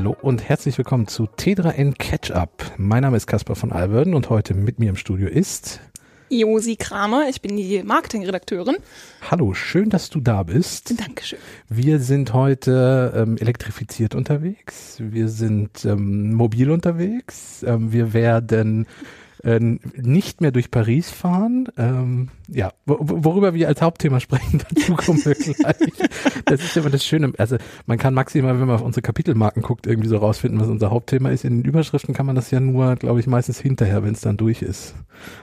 Hallo und herzlich willkommen zu T3N Catch Up. Mein Name ist Caspar von Alberden und heute mit mir im Studio ist Josi Kramer, ich bin die Marketingredakteurin. Hallo, schön, dass du da bist. Dankeschön. Wir sind heute ähm, elektrifiziert unterwegs, wir sind ähm, mobil unterwegs, ähm, wir werden äh, nicht mehr durch Paris fahren. Ja, worüber wir als Hauptthema sprechen, dazu kommen wir gleich. Das ist immer das Schöne. Also man kann maximal, wenn man auf unsere Kapitelmarken guckt, irgendwie so rausfinden, was unser Hauptthema ist. In den Überschriften kann man das ja nur, glaube ich, meistens hinterher, wenn es dann durch ist,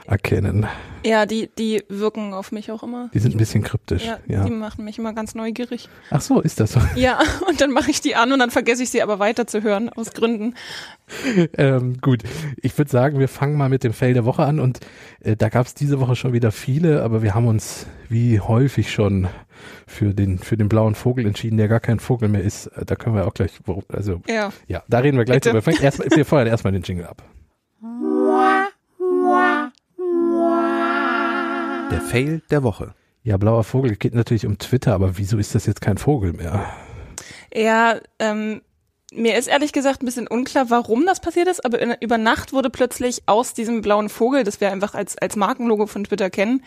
erkennen. Ja, die, die wirken auf mich auch immer. Die sind ein bisschen kryptisch. Ja, ja. die machen mich immer ganz neugierig. Ach so, ist das so? Ja, und dann mache ich die an und dann vergesse ich sie aber weiter zu hören, aus Gründen. ähm, gut, ich würde sagen, wir fangen mal mit dem Fail der Woche an und äh, da gab es diese Woche schon wieder viele, aber wir haben uns wie häufig schon für den für den blauen Vogel entschieden, der gar kein Vogel mehr ist. Äh, Da können wir auch gleich, also ja, ja da reden wir gleich Bitte. drüber. Erst, wir feuern erstmal den Jingle ab. Der Fail der Woche. Ja, blauer Vogel geht natürlich um Twitter, aber wieso ist das jetzt kein Vogel mehr? Ja, ähm, mir ist ehrlich gesagt ein bisschen unklar, warum das passiert ist, aber in, über Nacht wurde plötzlich aus diesem blauen Vogel, das wir einfach als, als Markenlogo von Twitter kennen,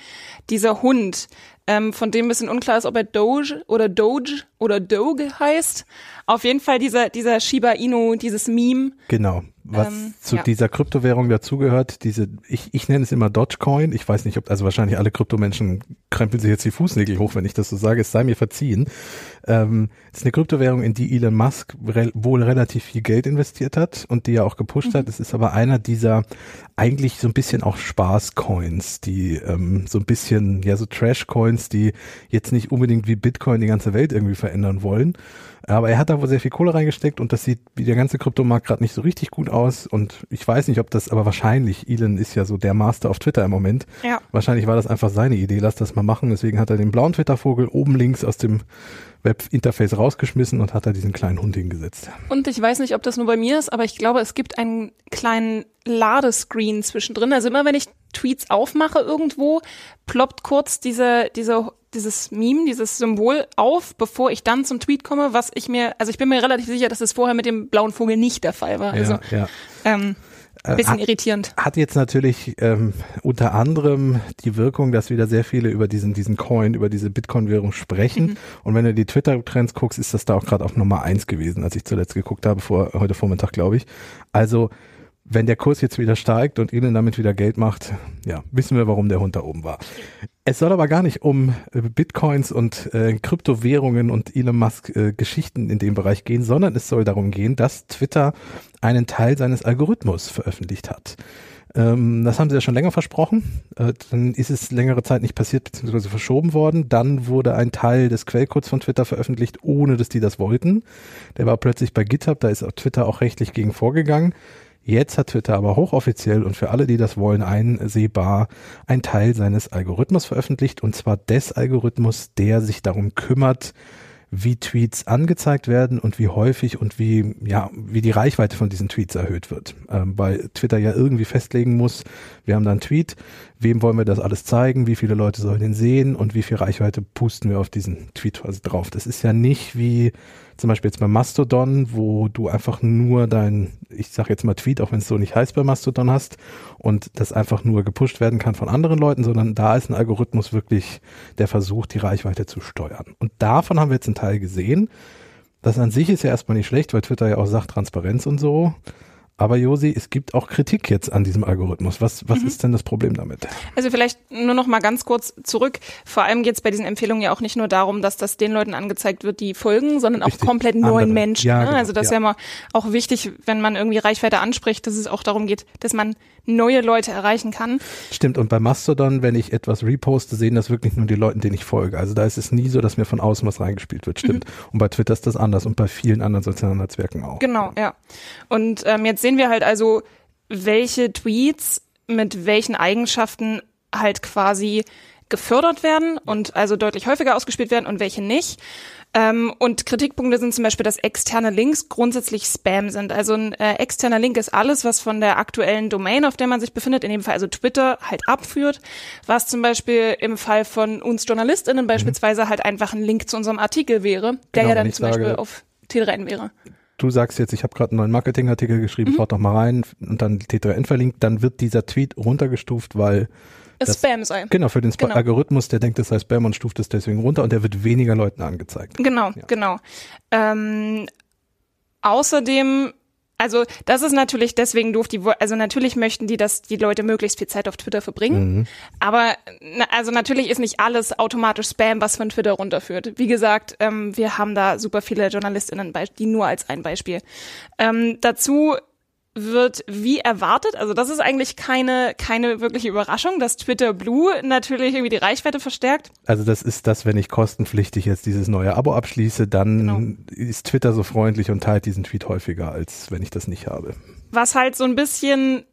dieser Hund, ähm, von dem ein bisschen unklar ist, ob er Doge oder Doge oder Doge heißt. Auf jeden Fall dieser, dieser Shiba Inu, dieses Meme. Genau. Was Ähm, zu ja. dieser Kryptowährung dazugehört, diese, ich, ich nenne es immer Dogecoin. Ich weiß nicht, ob, also wahrscheinlich alle Kryptomenschen krempeln sich jetzt die Fußnägel hoch, wenn ich das so sage. Es sei mir verziehen. Ähm, es ist eine Kryptowährung, in die Elon Musk re wohl relativ viel Geld investiert hat und die er auch gepusht hat. Es ist aber einer dieser eigentlich so ein bisschen auch Spaß-Coins, die ähm, so ein bisschen, ja, so Trash-Coins, die jetzt nicht unbedingt wie Bitcoin die ganze Welt irgendwie verändern wollen. Aber er hat da wohl sehr viel Kohle reingesteckt und das sieht wie der ganze Kryptomarkt gerade nicht so richtig gut aus. Und ich weiß nicht, ob das, aber wahrscheinlich, Elon ist ja so der Master auf Twitter im Moment. Ja. Wahrscheinlich war das einfach seine Idee, lass das mal machen. Deswegen hat er den blauen Twitter-Vogel oben links aus dem Web-Interface rausgeschmissen und hat da diesen kleinen Hund hingesetzt. Und ich weiß nicht, ob das nur bei mir ist, aber ich glaube, es gibt einen kleinen Ladescreen zwischendrin. Also immer wenn ich Tweets aufmache irgendwo, ploppt kurz diese, diese, dieses Meme, dieses Symbol auf, bevor ich dann zum Tweet komme, was ich mir, also ich bin mir relativ sicher, dass es vorher mit dem blauen Vogel nicht der Fall war. Also ja, ja. ähm, Äh, bisschen hat- irritierend. hat jetzt natürlich ähm, unter anderem die Wirkung, dass wieder sehr viele über diesen diesen Coin, über diese Bitcoin-Währung sprechen. Und wenn du die Twitter-Trends guckst, ist das da auch gerade auf Nummer eins gewesen, als ich zuletzt geguckt habe, vor heute Vormittag, glaube ich. Also wenn der Kurs jetzt wieder steigt und Elon damit wieder Geld macht, ja, wissen wir, warum der Hund da oben war. Es soll aber gar nicht um äh, Bitcoins und äh, Kryptowährungen und Elon Musk äh, Geschichten in dem Bereich gehen, sondern es soll darum gehen, dass Twitter einen Teil seines Algorithmus veröffentlicht hat. Ähm, das haben sie ja schon länger versprochen. Äh, dann ist es längere Zeit nicht passiert, beziehungsweise verschoben worden. Dann wurde ein Teil des Quellcodes von Twitter veröffentlicht, ohne dass die das wollten. Der war plötzlich bei GitHub, da ist auch Twitter auch rechtlich gegen vorgegangen. Jetzt hat Twitter aber hochoffiziell und für alle, die das wollen, einsehbar ein Teil seines Algorithmus veröffentlicht und zwar des Algorithmus, der sich darum kümmert, wie Tweets angezeigt werden und wie häufig und wie, ja, wie die Reichweite von diesen Tweets erhöht wird. Ähm, weil Twitter ja irgendwie festlegen muss, wir haben da einen Tweet, wem wollen wir das alles zeigen, wie viele Leute sollen den sehen und wie viel Reichweite pusten wir auf diesen Tweet quasi drauf. Das ist ja nicht wie zum Beispiel jetzt bei Mastodon, wo du einfach nur dein, ich sag jetzt mal Tweet, auch wenn es so nicht heißt bei Mastodon hast und das einfach nur gepusht werden kann von anderen Leuten, sondern da ist ein Algorithmus wirklich, der versucht, die Reichweite zu steuern. Und davon haben wir jetzt einen Teil gesehen. Das an sich ist ja erstmal nicht schlecht, weil Twitter ja auch sagt Transparenz und so. Aber Josi, es gibt auch Kritik jetzt an diesem Algorithmus. Was, was ist denn das Problem damit? Also vielleicht nur noch mal ganz kurz zurück. Vor allem geht es bei diesen Empfehlungen ja auch nicht nur darum, dass das den Leuten angezeigt wird, die folgen, sondern auch Richtig. komplett Andere. neuen Menschen. Ja, ne? genau. Also das ist Ja. ja immer auch wichtig, wenn man irgendwie Reichweite anspricht, dass es auch darum geht, dass man neue Leute erreichen kann. Stimmt, und bei Mastodon, wenn ich etwas reposte, sehen das wirklich nur die Leute, denen ich folge. Also da ist es nie so, dass mir von außen was reingespielt wird. Stimmt. Und bei Twitter ist das anders und bei vielen anderen sozialen Netzwerken auch. Genau, ja. Und ähm, jetzt sehen wir halt also, welche Tweets mit welchen Eigenschaften halt quasi gefördert werden und also deutlich häufiger ausgespielt werden und welche nicht. Ähm, und Kritikpunkte sind zum Beispiel, dass externe Links grundsätzlich Spam sind. Also ein äh, externer Link ist alles, was von der aktuellen Domain, auf der man sich befindet, in dem Fall also Twitter, halt abführt. Was zum Beispiel im Fall von uns JournalistInnen beispielsweise halt einfach ein Link zu unserem Artikel wäre, der Genau, ja dann zum Beispiel sage- auf T3N wäre. du sagst jetzt, ich habe gerade einen neuen Marketingartikel geschrieben, mhm. schaut doch mal rein und dann T3N verlinkt, dann wird dieser Tweet runtergestuft, weil es Spam sei. Genau, für den Sp genau. Algorithmus, der denkt, das sei Spam und stuft es deswegen runter und der wird weniger Leuten angezeigt. Genau, ja. genau. Ähm, außerdem also das ist natürlich deswegen doof. Die, also natürlich möchten die, dass die Leute möglichst viel Zeit auf Twitter verbringen. Mhm. Aber also natürlich ist nicht alles automatisch Spam, was von Twitter runterführt. Wie gesagt, ähm, wir haben da super viele JournalistInnen, die nur als ein Beispiel. Ähm, dazu wird wie erwartet, also das ist eigentlich keine, keine wirkliche Überraschung, dass Twitter Blue natürlich irgendwie die Reichweite verstärkt. Also das ist das, wenn ich kostenpflichtig jetzt dieses neue Abo abschließe, dann genau. ist Twitter so freundlich und teilt diesen Tweet häufiger, als wenn ich das nicht habe. Was halt so ein bisschen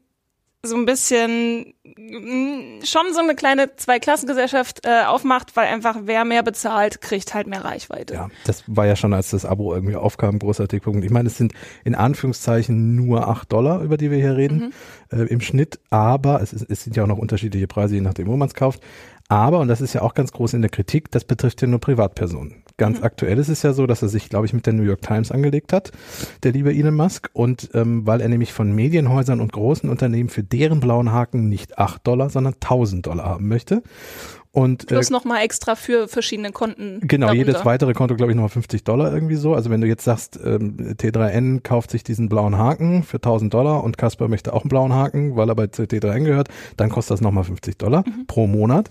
so ein bisschen mm, schon so eine kleine Zweiklassengesellschaft äh, aufmacht, weil einfach wer mehr bezahlt, kriegt halt mehr Reichweite. Ja, das war ja schon, als das Abo irgendwie aufkam, großer Tickpunkt. Ich meine, es sind in Anführungszeichen nur acht Dollar, über die wir hier reden, mhm. äh, im Schnitt, aber es, ist, es sind ja auch noch unterschiedliche Preise, je nachdem, wo man es kauft. Aber, und das ist ja auch ganz groß in der Kritik, das betrifft ja nur Privatpersonen. Ganz mhm. aktuell ist es ja so, dass er sich, glaube ich, mit der New York Times angelegt hat, der liebe Elon Musk. Und ähm, weil er nämlich von Medienhäusern und großen Unternehmen für deren blauen Haken nicht acht Dollar, sondern 1000 Dollar haben möchte. Und, Plus äh, nochmal extra für verschiedene Konten. Genau, darunter. jedes weitere Konto, glaube ich, nochmal 50 Dollar irgendwie so. Also wenn du jetzt sagst, ähm, T3N kauft sich diesen blauen Haken für 1000 Dollar und Casper möchte auch einen blauen Haken, weil er bei T3N gehört, dann kostet das nochmal 50 Dollar mhm. pro Monat.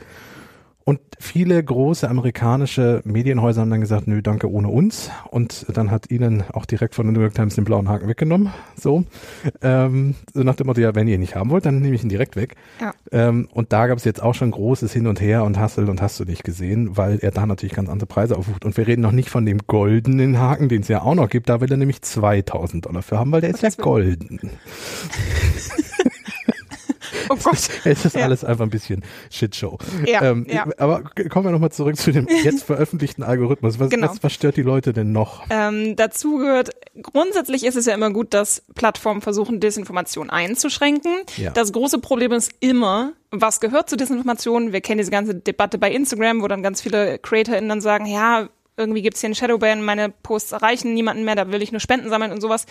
Und viele große amerikanische Medienhäuser haben dann gesagt, nö, danke, ohne uns. Und dann hat ihnen auch direkt von der New York Times den blauen Haken weggenommen. So, ähm, so nach dem Motto, ja, wenn ihr ihn nicht haben wollt, dann nehme ich ihn direkt weg. Ja. Ähm, und da gab es jetzt auch schon großes Hin und Her und Hassel und hast du nicht gesehen, weil er da natürlich ganz andere Preise aufruft. Und wir reden noch nicht von dem goldenen Haken, den es ja auch noch gibt. Da will er nämlich 2000 Dollar für haben, weil der ist ja golden. Oh Gott. es ist ja. alles einfach ein bisschen Shitshow. Ja, ähm, ja. Aber kommen wir nochmal zurück zu dem jetzt veröffentlichten Algorithmus. Was, genau. was, was stört die Leute denn noch? Ähm, dazu gehört, grundsätzlich ist es ja immer gut, dass Plattformen versuchen, Desinformation einzuschränken. Ja. Das große Problem ist immer, was gehört zu Desinformation? Wir kennen diese ganze Debatte bei Instagram, wo dann ganz viele CreatorInnen dann sagen, ja, irgendwie gibt's hier einen Shadowban, meine Posts erreichen niemanden mehr, da will ich nur Spenden sammeln und sowas.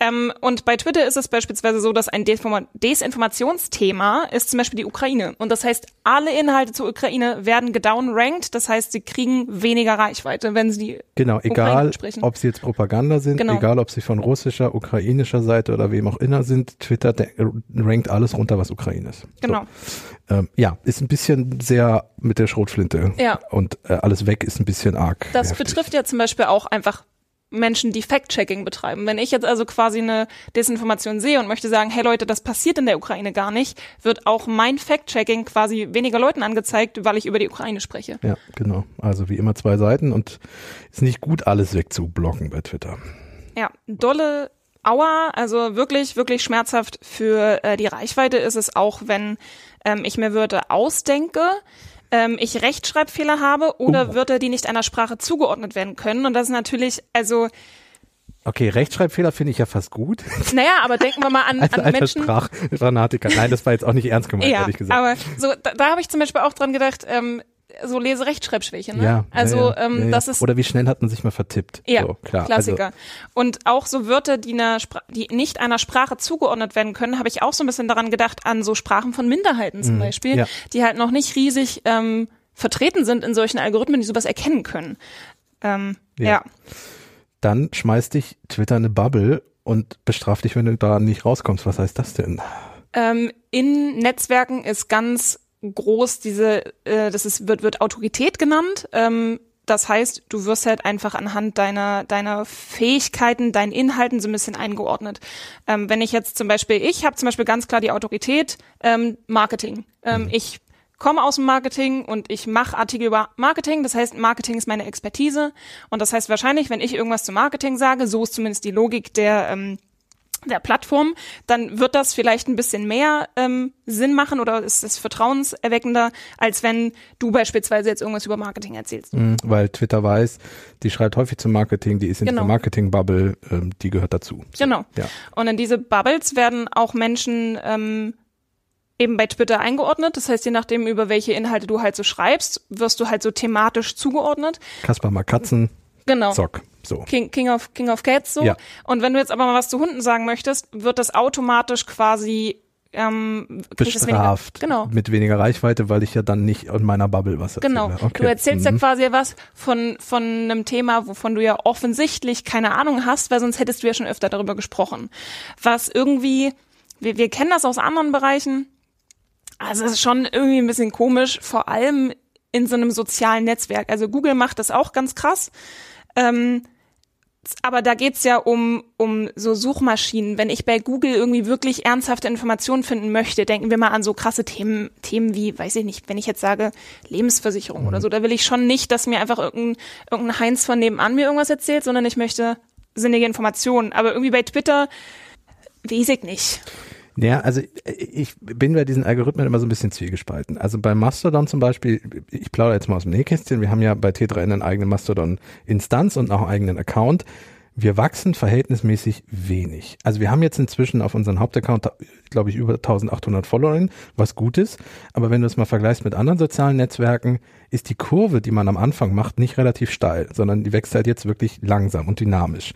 Ähm, und bei Twitter ist es beispielsweise so, dass ein Desinformationsthema ist zum Beispiel die Ukraine. Und das heißt, alle Inhalte zur Ukraine werden gedownrankt, das heißt, sie kriegen weniger Reichweite, wenn sie die Genau, egal, ob sie jetzt Propaganda sind, genau. egal, ob sie von russischer, ukrainischer Seite oder wem auch immer sind, Twitter rankt alles runter, was Ukraine ist. Genau. So. Ähm, ja, ist ein bisschen sehr mit der Schrotflinte. Ja. Und äh, alles weg ist ein bisschen arg. Das das betrifft ja zum Beispiel auch einfach Menschen, die Fact-Checking betreiben. Wenn ich jetzt also quasi eine Desinformation sehe und möchte sagen, hey Leute, das passiert in der Ukraine gar nicht, wird auch mein Fact-Checking quasi weniger Leuten angezeigt, weil ich über die Ukraine spreche. Ja, genau. Also wie immer zwei Seiten und ist nicht gut, alles wegzublocken bei Twitter. Ja, dolle Aua, also wirklich, wirklich schmerzhaft für äh, die Reichweite ist es auch, wenn ähm, ich mir Wörter ausdenke, ähm, ich Rechtschreibfehler habe oder uh. Wörter, die nicht einer Sprache zugeordnet werden können. Und das ist natürlich, also Okay, Rechtschreibfehler finde ich ja fast gut. Naja, aber denken wir mal an, als, an Menschen. Sprachfanatiker. Nein, das war jetzt auch nicht ernst gemeint, ja, ehrlich gesagt. Aber so, da, da habe ich zum Beispiel auch dran gedacht, ähm, so Lese-Rechtschreibschwäche. Ne? Ja, also ja, ähm, ja, das ist oder wie schnell hat man sich mal vertippt? Ja, so, klar. Klassiker. Also, und auch so Wörter, die, einer die nicht einer Sprache zugeordnet werden können, habe ich auch so ein bisschen daran gedacht an so Sprachen von Minderheiten zum mhm, Beispiel, die halt noch nicht riesig ähm, vertreten sind in solchen Algorithmen, die sowas erkennen können. Ähm, ja. Dann schmeißt dich Twitter eine Bubble und bestraft dich, wenn du da nicht rauskommst. Was heißt das denn? Ähm, in Netzwerken ist ganz groß diese, äh, das ist, wird, wird Autorität genannt. Ähm, das heißt, du wirst halt einfach anhand deiner, deiner Fähigkeiten, deinen Inhalten so ein bisschen eingeordnet. Ähm, wenn ich jetzt zum Beispiel, ich habe zum Beispiel ganz klar die Autorität ähm, Marketing. Ähm, mhm. Ich komme aus dem Marketing und ich mache Artikel über Marketing. Das heißt, Marketing ist meine Expertise. Und das heißt wahrscheinlich, wenn ich irgendwas zu Marketing sage, so ist zumindest die Logik der ähm, der Plattform, dann wird das vielleicht ein bisschen mehr ähm, Sinn machen oder ist es vertrauenserweckender, als wenn du beispielsweise jetzt irgendwas über Marketing erzählst. Mhm, weil Twitter weiß, die schreibt häufig zum Marketing, die ist in genau. der Marketing-Bubble, ähm, die gehört dazu. So, genau. Ja. Und in diese Bubbles werden auch Menschen ähm, eben bei Twitter eingeordnet. Das heißt, je nachdem, über welche Inhalte du halt so schreibst, wirst du halt so thematisch zugeordnet. Kasper mal Katzen. Genau. Zock. So. King, King of King of Cats so. Ja. Und wenn du jetzt aber mal was zu Hunden sagen möchtest, wird das automatisch quasi ähm, Bestraft. Weniger, genau. Mit weniger Reichweite, weil ich ja dann nicht in meiner Bubble was erzähle. Genau. Okay. Du erzählst ja Mhm. quasi was von, von einem Thema, wovon du ja offensichtlich keine Ahnung hast, weil sonst hättest du ja schon öfter darüber gesprochen. Was irgendwie, wir, wir kennen das aus anderen Bereichen. Also es ist schon irgendwie ein bisschen komisch, vor allem in so einem sozialen Netzwerk. Also Google macht das auch ganz krass. Ähm, aber da geht's ja um, um so Suchmaschinen. Wenn ich bei Google irgendwie wirklich ernsthafte Informationen finden möchte, denken wir mal an so krasse Themen, Themen wie, weiß ich nicht, wenn ich jetzt sage, Lebensversicherung oder so, da will ich schon nicht, dass mir einfach irgendein, irgendein Heinz von nebenan mir irgendwas erzählt, sondern ich möchte sinnige Informationen. Aber irgendwie bei Twitter, weiß ich nicht. Ja, also äh, ich bin bei diesen Algorithmen immer so ein bisschen zwiegespalten. Also bei Mastodon zum Beispiel, ich plaudere jetzt mal aus dem Nähkästchen, wir haben ja bei T3N eine eigene Mastodon-Instanz und auch einen eigenen Account. Wir wachsen verhältnismäßig wenig. Also wir haben jetzt inzwischen auf unseren Hauptaccount, glaube ich, über 1800 Followerinnen, was gut ist. Aber wenn du es mal vergleichst mit anderen sozialen Netzwerken, ist die Kurve, die man am Anfang macht, nicht relativ steil, sondern die wächst halt jetzt wirklich langsam und dynamisch.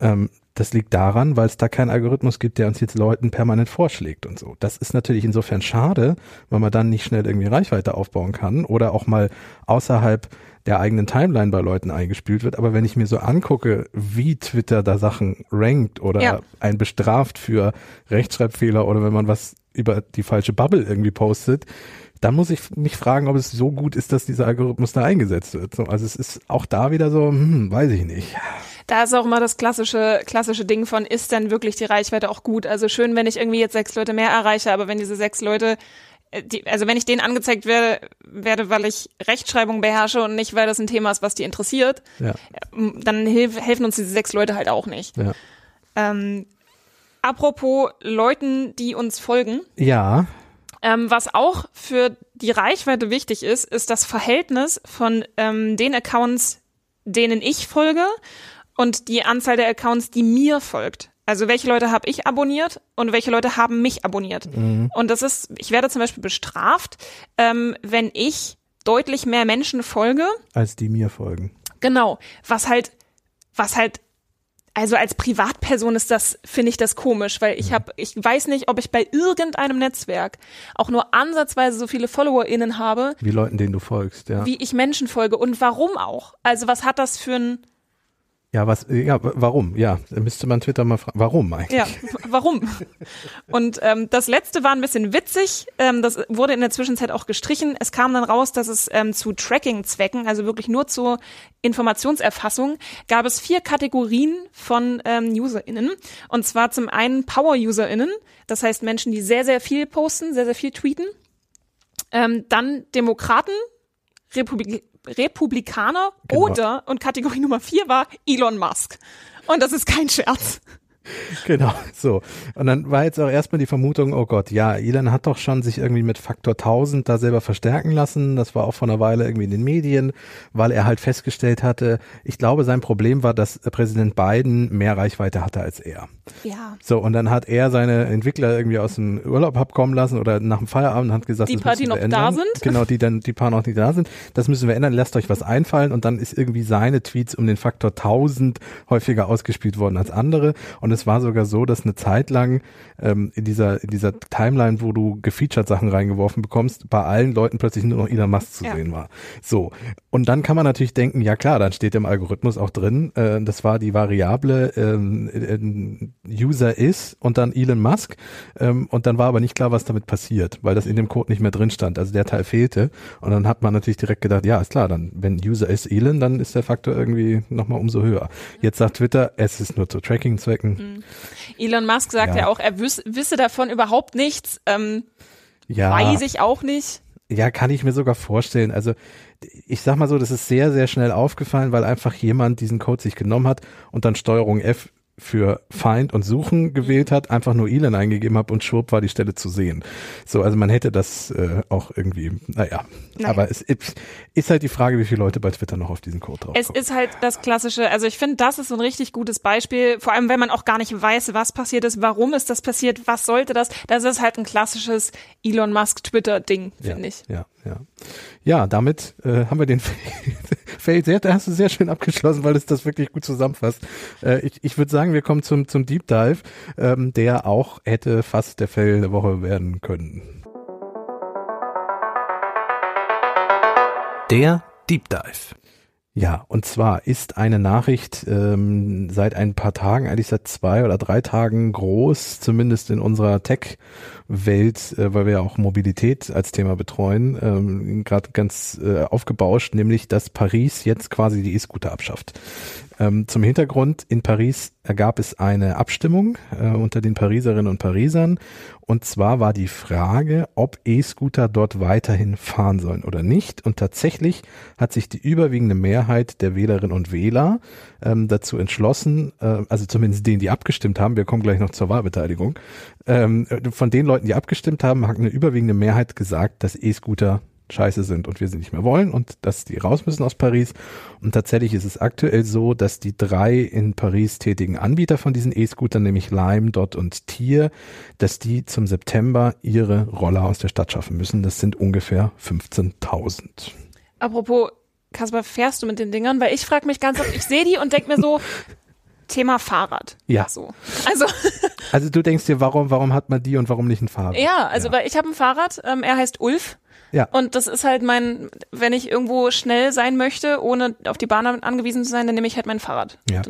Ähm, das liegt daran, weil es da keinen Algorithmus gibt, der uns jetzt Leuten permanent vorschlägt und so. Das ist natürlich insofern schade, weil man dann nicht schnell irgendwie Reichweite aufbauen kann oder auch mal außerhalb der eigenen Timeline bei Leuten eingespielt wird. Aber wenn ich mir so angucke, wie Twitter da Sachen rankt oder Ja. einen bestraft für Rechtschreibfehler oder wenn man was über die falsche Bubble irgendwie postet, dann muss ich mich fragen, ob es so gut ist, dass dieser Algorithmus da eingesetzt wird. So, also es ist auch da wieder so, hm, weiß ich nicht. Da ist auch immer das klassische, klassische Ding von, ist denn wirklich die Reichweite auch gut? Also schön, wenn ich irgendwie jetzt sechs Leute mehr erreiche, aber wenn diese sechs Leute, äh, die, also wenn ich denen angezeigt werde, werde, weil ich Rechtschreibung beherrsche und nicht, weil das ein Thema ist, was die interessiert, Ja, ähm, dann hilf, helfen uns diese sechs Leute halt auch nicht. ja. Ähm, apropos Leuten, die uns folgen, Ja, ähm, was auch für die Reichweite wichtig ist, ist das Verhältnis von ähm, den Accounts, denen ich folge und die Anzahl der Accounts, die mir folgt. Also welche Leute habe ich abonniert und welche Leute haben mich abonniert. Und das ist, ich werde zum Beispiel bestraft, ähm, wenn ich deutlich mehr Menschen folge, als die mir folgen. Genau, was halt, was halt, also als Privatperson ist das, finde ich das komisch, weil ich habe, ich weiß nicht, ob ich bei irgendeinem Netzwerk auch nur ansatzweise so viele FollowerInnen habe, Wie Leuten, denen du folgst, ja. wie ich Menschen folge und warum auch. Also was hat das für ein, Ja, was, ja, warum? Ja, müsste man Twitter mal fragen. Warum eigentlich? ja, warum? Und ähm, das letzte war ein bisschen witzig, ähm, das wurde in der Zwischenzeit auch gestrichen. Es kam dann raus, dass es ähm, zu Tracking-Zwecken, also wirklich nur zur Informationserfassung, gab es vier Kategorien von ähm, UserInnen. Und zwar zum einen Power-UserInnen, das heißt Menschen, die sehr, sehr viel posten, sehr, sehr viel tweeten. Ähm, dann Demokraten, Republik Republikaner Genau. oder, und Kategorie Nummer vier war Elon Musk. Und das ist kein Scherz. Genau, so. Und dann war jetzt auch erstmal die Vermutung, oh Gott, ja, Elon hat doch schon sich irgendwie mit Faktor 1000 da selber verstärken lassen. Das war auch vor einer Weile irgendwie in den Medien, weil er halt festgestellt hatte, ich glaube, sein Problem war, dass Präsident Biden mehr Reichweite hatte als er. Ja. So, und dann hat er seine Entwickler irgendwie aus dem Urlaub abkommen lassen oder nach dem Feierabend hat gesagt, Die paar, die noch ändern. da sind? Genau, die dann, die paar noch nicht da sind. Das müssen wir ändern, lasst euch was einfallen und dann ist irgendwie seine Tweets um den Faktor 1000 häufiger ausgespielt worden als andere und es war sogar so, dass eine Zeit lang ähm, in dieser, in dieser Timeline, wo du gefeatured Sachen reingeworfen bekommst, bei allen Leuten plötzlich nur noch Elon Musk zu Ja. sehen war. So. Und dann kann man natürlich denken, ja klar, dann steht im Algorithmus auch drin, äh, das war die Variable ähm, äh, User ist und dann Elon Musk ähm, und dann war aber nicht klar, was damit passiert, weil das in dem Code nicht mehr drin stand. Also der Teil fehlte und dann hat man natürlich direkt gedacht, ja, ist klar, dann wenn User ist Elon, dann ist der Faktor irgendwie nochmal umso höher. Jetzt sagt Twitter, es ist nur zu Tracking-Zwecken. Elon Musk sagt ja, Ja. auch, er wüs wisse davon überhaupt nichts. Ähm, Ja. Weiß ich auch nicht. Ja, kann ich mir sogar vorstellen. Also ich sag mal so, das ist sehr, sehr schnell aufgefallen, weil einfach jemand diesen Code sich genommen hat und dann Steuerung F für Find und Suchen gewählt hat, einfach nur Elon eingegeben hat und schwupp war die Stelle zu sehen. So, also man hätte das äh, auch irgendwie, naja. Naja. Aber es ist- ist halt die Frage, wie viele Leute bei Twitter noch auf diesen Code drauf Es ist halt das klassische, also ich finde, das ist so ein richtig gutes Beispiel, vor allem wenn man auch gar nicht weiß, was passiert ist, warum ist das passiert, was sollte das. Das ist halt ein klassisches Elon Musk Twitter Ding, finde ja, ich. Ja, ja. Ja, damit äh, haben wir den Fail, sehr, da hast du sehr schön abgeschlossen, weil es das wirklich gut zusammenfasst. Äh, ich ich würde sagen, wir kommen zum, zum Deep Dive, ähm, der auch hätte fast der Fail der Woche werden können. Der Deep Dive. Ja, und zwar ist eine Nachricht ähm, seit ein paar Tagen, eigentlich seit zwei oder drei Tagen groß, zumindest in unserer Tech-Welt, äh, weil wir ja auch Mobilität als Thema betreuen, ähm, gerade ganz äh, aufgebauscht, nämlich dass Paris jetzt quasi die E-Scooter abschafft. Ähm, zum Hintergrund, in Paris ergab es eine Abstimmung äh, unter den Pariserinnen und Parisern. Und zwar war die Frage, ob E-Scooter dort weiterhin fahren sollen oder nicht. Und tatsächlich hat sich die überwiegende Mehrheit der Wählerinnen und Wähler ähm, dazu entschlossen, äh, also zumindest denen, die abgestimmt haben, wir kommen gleich noch zur Wahlbeteiligung, ähm, von den Leuten, die abgestimmt haben, hat eine überwiegende Mehrheit gesagt, dass E-Scooter scheiße sind und wir sie nicht mehr wollen und dass die raus müssen aus Paris. Und tatsächlich ist es aktuell so, dass die drei in Paris tätigen Anbieter von diesen E-Scootern, nämlich Lime, Dot und Tier, dass die zum September ihre Roller aus der Stadt schaffen müssen. Das sind ungefähr 15.000. Apropos, Kasper, fährst du mit den Dingern? Weil ich frage mich ganz oft, ich sehe die und denke mir so, Thema Fahrrad. Ja. So. Also, Also du denkst dir, warum, warum hat man die und warum nicht ein Fahrrad? ja, also weil ich habe ein Fahrrad, ähm, er heißt Ulf. Ja. Und das ist halt mein, wenn ich irgendwo schnell sein möchte, ohne auf die Bahn angewiesen zu sein, dann nehme ich halt mein Fahrrad. Ja.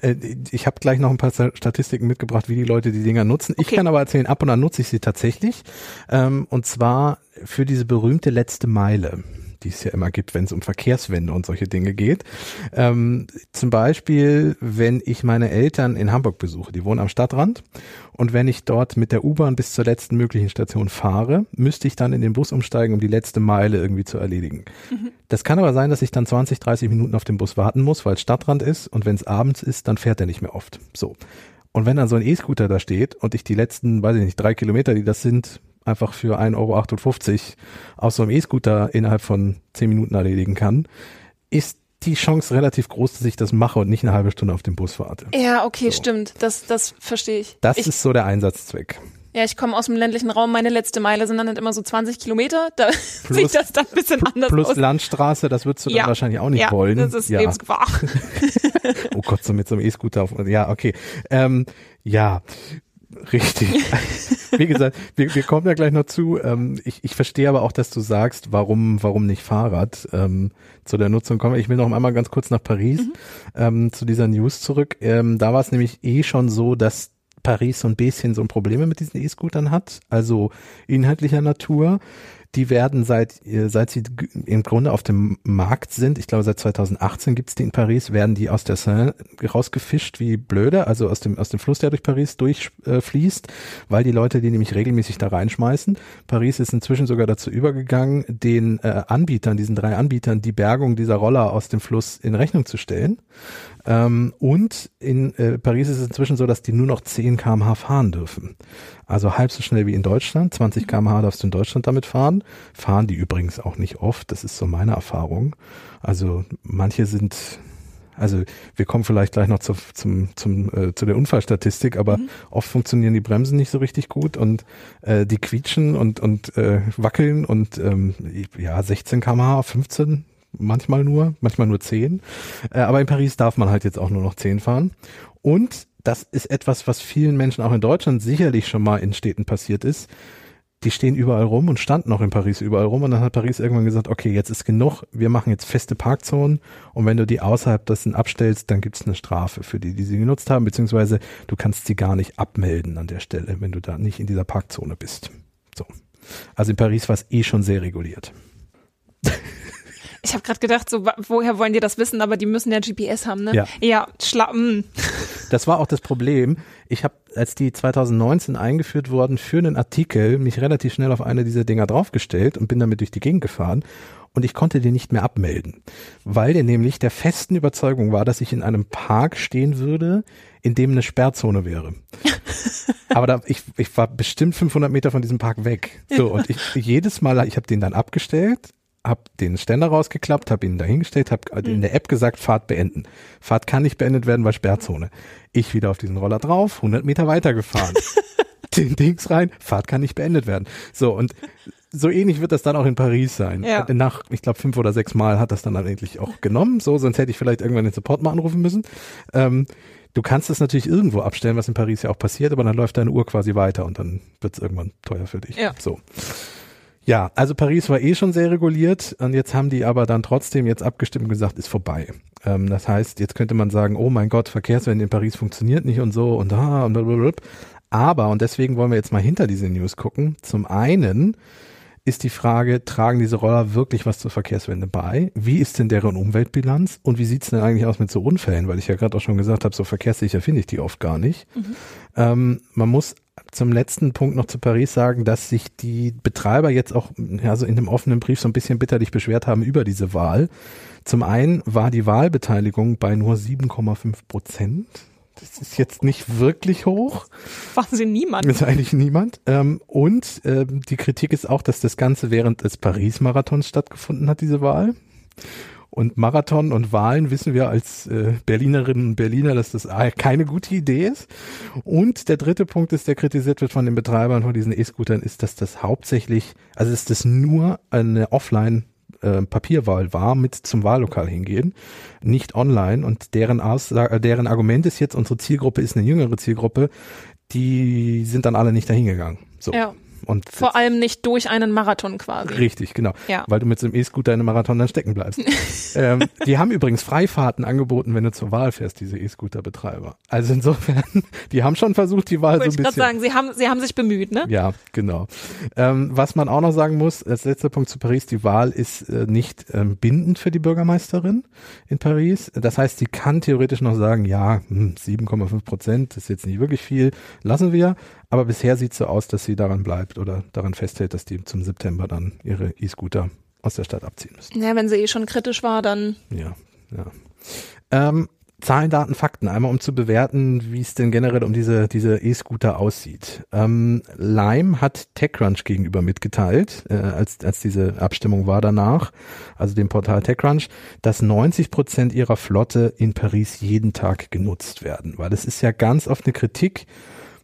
Äh, Ich habe gleich noch ein paar Statistiken mitgebracht, wie die Leute die Dinger nutzen. Ich Okay. kann aber erzählen, ab und an nutze ich sie tatsächlich. Ähm, Und zwar für diese berühmte letzte Meile die es ja immer gibt, wenn es um Verkehrswende und solche Dinge geht. Ähm, zum Beispiel, wenn ich meine Eltern in Hamburg besuche, die wohnen am Stadtrand und wenn ich dort mit der U-Bahn bis zur letzten möglichen Station fahre, müsste ich dann in den Bus umsteigen, um die letzte Meile irgendwie zu erledigen. Das kann aber sein, dass ich dann 20, 30 Minuten auf den Bus warten muss, weil es Stadtrand ist und wenn es abends ist, dann fährt er nicht mehr oft. So. Und wenn dann so ein E-Scooter da steht und ich die letzten, weiß ich nicht, drei Kilometer, die das sind, einfach für 1,58 Euro aus so einem E-Scooter innerhalb von 10 Minuten erledigen kann, ist die Chance relativ groß, dass ich das mache und nicht eine halbe Stunde auf den Bus warte. Ja, okay, So. stimmt. Das, das verstehe ich. Das ich, ist so der Einsatzzweck. Ja, ich komme aus dem ländlichen Raum. Meine letzte Meile sind dann halt immer so 20 Kilometer. Da sieht das dann ein bisschen anders Plus aus. Landstraße, das würdest du Ja. dann wahrscheinlich auch nicht ja, wollen. das ist ja. Lebensgefahr. Oh Gott, so mit so einem E-Scooter auf. Ja, okay. Ähm, ja, richtig. Wie gesagt, wir, wir kommen ja gleich noch zu. Ähm, ich, ich verstehe aber auch, dass du sagst, warum, warum nicht Fahrrad ähm, zu der Nutzung kommen. Ich will noch einmal ganz kurz nach Paris ähm, zu dieser News zurück. Ähm, da war es nämlich eh schon so, dass Paris so ein bisschen so ein Probleme mit diesen E-Scootern hat, also inhaltlicher Natur. Die werden seit, äh, seit sie im Grunde auf dem Markt sind, ich glaube seit 2018 gibt's die in Paris, werden die aus der Seine rausgefischt wie blöde, also aus dem, aus dem Fluss, der durch Paris durchfließt, äh, weil die Leute die nämlich regelmäßig da reinschmeißen. Paris ist inzwischen sogar dazu übergegangen, den äh, Anbietern, diesen drei Anbietern, die Bergung dieser Roller aus dem Fluss in Rechnung zu stellen. Ähm, und in äh, Paris ist es inzwischen so, dass die nur noch 10 kmh fahren dürfen. Also halb so schnell wie in Deutschland. 20 kmh darfst du in Deutschland damit fahren. Fahren die übrigens auch nicht oft. Das ist so meine Erfahrung. Also manche sind, also wir kommen vielleicht gleich noch zu, zum, zum, äh, zu der Unfallstatistik, aber oft funktionieren die Bremsen nicht so richtig gut und äh, die quietschen und, und äh, wackeln und ähm, ja, 16 kmh, 15 manchmal nur, manchmal nur 10. Äh, aber in Paris darf man halt jetzt auch nur noch 10 fahren. Und das ist etwas, was vielen Menschen auch in Deutschland sicherlich schon mal in Städten passiert ist. Die stehen überall rum und standen auch in Paris überall rum und dann hat Paris irgendwann gesagt, okay, jetzt ist genug, wir machen jetzt feste Parkzonen und wenn du die außerhalb dessen abstellst, dann gibt's eine Strafe für die, die sie genutzt haben, beziehungsweise du kannst sie gar nicht abmelden an der Stelle, wenn du da nicht in dieser Parkzone bist. So. Also in Paris war es eh schon sehr reguliert. Ich habe gerade gedacht, so woher wollen die das wissen? Aber die müssen ja GPS haben, ne? Ja. Ja, schla mm. Das war auch das Problem. Ich habe, als die 2019 eingeführt wurden, für einen Artikel mich relativ schnell auf eine dieser Dinger draufgestellt und bin damit durch die Gegend gefahren. Und ich konnte den nicht mehr abmelden, weil der nämlich der festen Überzeugung war, dass ich in einem Park stehen würde, in dem eine Sperrzone wäre. Aber da, ich, ich war bestimmt 500 Meter von diesem Park weg. So, und ich, jedes Mal, ich habe den dann abgestellt, habe den Ständer rausgeklappt, habe ihn dahingestellt, habe in der App gesagt, Fahrt beenden. Fahrt kann nicht beendet werden, weil Sperrzone. Ich wieder auf diesen Roller drauf, 100 Meter weitergefahren. den Dings rein, Fahrt kann nicht beendet werden. So, und so ähnlich wird das dann auch in Paris sein. Ja. Nach, ich glaube, fünf oder sechs Mal hat das dann, dann endlich auch genommen. So, sonst hätte ich vielleicht irgendwann den Support mal anrufen müssen. Ähm, du kannst es natürlich irgendwo abstellen, was in Paris ja auch passiert, aber dann läuft deine Uhr quasi weiter und dann wird es irgendwann teuer für dich. Ja. So. Ja, also Paris war eh schon sehr reguliert und jetzt haben die aber dann trotzdem jetzt abgestimmt und gesagt, ist vorbei. Ähm, das heißt, jetzt könnte man sagen, oh mein Gott, Verkehrswende in Paris funktioniert nicht und so und da und blablabla. Aber, und deswegen wollen wir jetzt mal hinter diese News gucken, zum einen ist die Frage, tragen diese Roller wirklich was zur Verkehrswende bei? Wie ist denn deren Umweltbilanz? Und wie sieht's denn eigentlich aus mit so Unfällen? Weil ich ja gerade auch schon gesagt habe, so verkehrssicher finde ich die oft gar nicht. Ähm, man muss zum letzten Punkt noch zu Paris sagen, dass sich die Betreiber jetzt auch ja, so in dem offenen Brief so ein bisschen bitterlich beschwert haben über diese Wahl. Zum einen war die Wahlbeteiligung bei nur 7,5 Prozent. Das ist jetzt nicht wirklich hoch. Machen sie niemand. Ist eigentlich niemand. Ähm, und ähm, die Kritik ist auch, dass das Ganze während des Paris-Marathons stattgefunden hat, diese Wahl. Und Marathon und Wahlen wissen wir als äh, Berlinerinnen und Berliner, dass das keine gute Idee ist. Und der dritte Punkt ist, der kritisiert wird von den Betreibern von diesen E-Scootern, ist, dass das hauptsächlich, also dass das nur eine Offline äh, Papierwahl war, mit zum Wahllokal hingehen, nicht online. Und deren, Aussage, äh, deren Argument ist jetzt, unsere Zielgruppe ist eine jüngere Zielgruppe, die sind dann alle nicht dahingegangen. So. Ja. Und Vor allem nicht durch einen Marathon quasi. Richtig, genau. Ja. Weil du mit so einem E-Scooter in einem Marathon dann stecken bleibst. ähm, die haben übrigens Freifahrten angeboten, wenn du zur Wahl fährst, diese E-Scooter-Betreiber. Also insofern, die haben schon versucht, die Wahl Wollte so ich ein gerade bisschen. sagen, sie haben, sie haben sich bemüht, ne? Ja, genau. Ähm, was man auch noch sagen muss, als letzter Punkt zu Paris, die Wahl ist äh, nicht ähm, bindend für die Bürgermeisterin in Paris. Das heißt, sie kann theoretisch noch sagen, ja, hm, 7,5 Prozent ist jetzt nicht wirklich viel, lassen wir. Aber bisher sieht es so aus, dass sie daran bleibt oder daran festhält, dass die zum September dann ihre E-Scooter aus der Stadt abziehen müssen. Ja, wenn sie eh schon kritisch war, dann Ja, ja. Ähm, Zahlen, Daten, Fakten, einmal um zu bewerten, wie es denn generell um diese diese E-Scooter aussieht. Ähm, Lime hat TechCrunch gegenüber mitgeteilt, äh, als als diese Abstimmung war danach, also dem Portal TechCrunch, dass 90 Prozent ihrer Flotte in Paris jeden Tag genutzt werden, weil es ist ja ganz oft eine Kritik,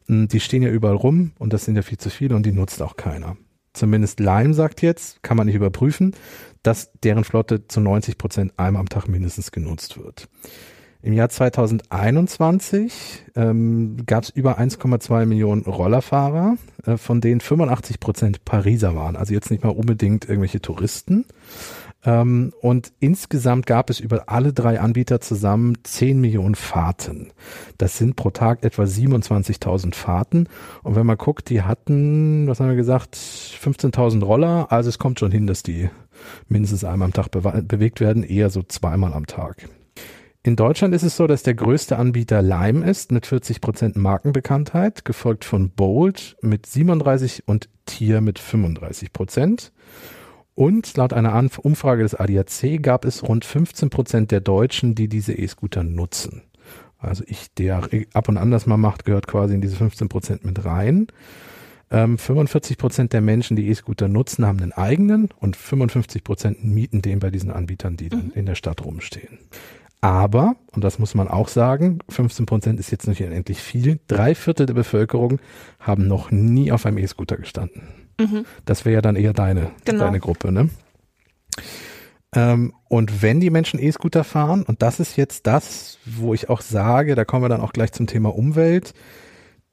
die stehen ja überall rum und das sind ja viel zu viele und die nutzt auch keiner. Zumindest Lime sagt jetzt, kann man nicht überprüfen, dass deren Flotte zu 90 Prozent einmal am Tag mindestens genutzt wird. Im Jahr 2021 ähm, gab es über 1,2 Millionen Rollerfahrer, äh, von denen 85 Prozent Pariser waren. Also jetzt nicht mal unbedingt irgendwelche Touristen. Ähm, und insgesamt gab es über alle drei Anbieter zusammen 10 Millionen Fahrten. Das sind pro Tag etwa 27.000 Fahrten. Und wenn man guckt, die hatten, was haben wir gesagt, 15.000 Roller. Also es kommt schon hin, dass die mindestens einmal am Tag bewa- bewegt werden, eher so zweimal am Tag. In Deutschland ist es so, dass der größte Anbieter Lime ist mit 40 Prozent Markenbekanntheit, gefolgt von Bolt mit 37 und Tier mit 35 Prozent. Und laut einer Umfrage des ADAC gab es rund 15 Prozent der Deutschen, die diese E-Scooter nutzen. Also ich, der ab und an das mal macht, gehört quasi in diese 15 Prozent mit rein. Ähm, 45 Prozent der Menschen, die E-Scooter nutzen, haben einen eigenen und 55 Prozent mieten den bei diesen Anbietern, die dann in der Stadt rumstehen. Aber, und das muss man auch sagen, 15 Prozent ist jetzt nicht unendlich viel, drei Viertel der Bevölkerung haben noch nie auf einem E-Scooter gestanden. Das wäre ja dann eher deine, Genau. deine Gruppe, ne? Ähm, und wenn die Menschen E-Scooter fahren, und das ist jetzt das, wo ich auch sage, da kommen wir dann auch gleich zum Thema Umwelt,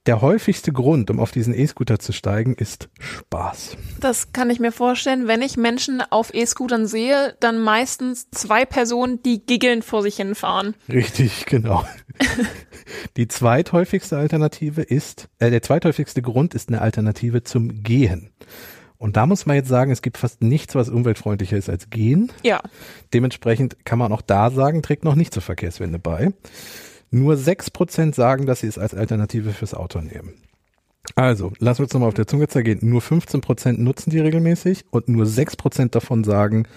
der häufigste Grund, um auf diesen E-Scooter zu steigen, ist Spaß. Das kann ich mir vorstellen. Wenn ich Menschen auf E-Scootern sehe, dann meistens zwei Personen, die giggelnd vor sich hinfahren. Richtig, genau. Die zweithäufigste Alternative ist, äh, der zweithäufigste Grund ist eine Alternative zum Gehen. Und da muss man jetzt sagen, es gibt fast nichts, was umweltfreundlicher ist als Gehen. Ja. Dementsprechend kann man auch da sagen, trägt noch nicht zur Verkehrswende bei. Nur 6% sagen, dass sie es als Alternative fürs Auto nehmen. Also, wir uns nochmal auf der Zunge zergehen. Nur 15% nutzen die regelmäßig und nur 6% davon sagen,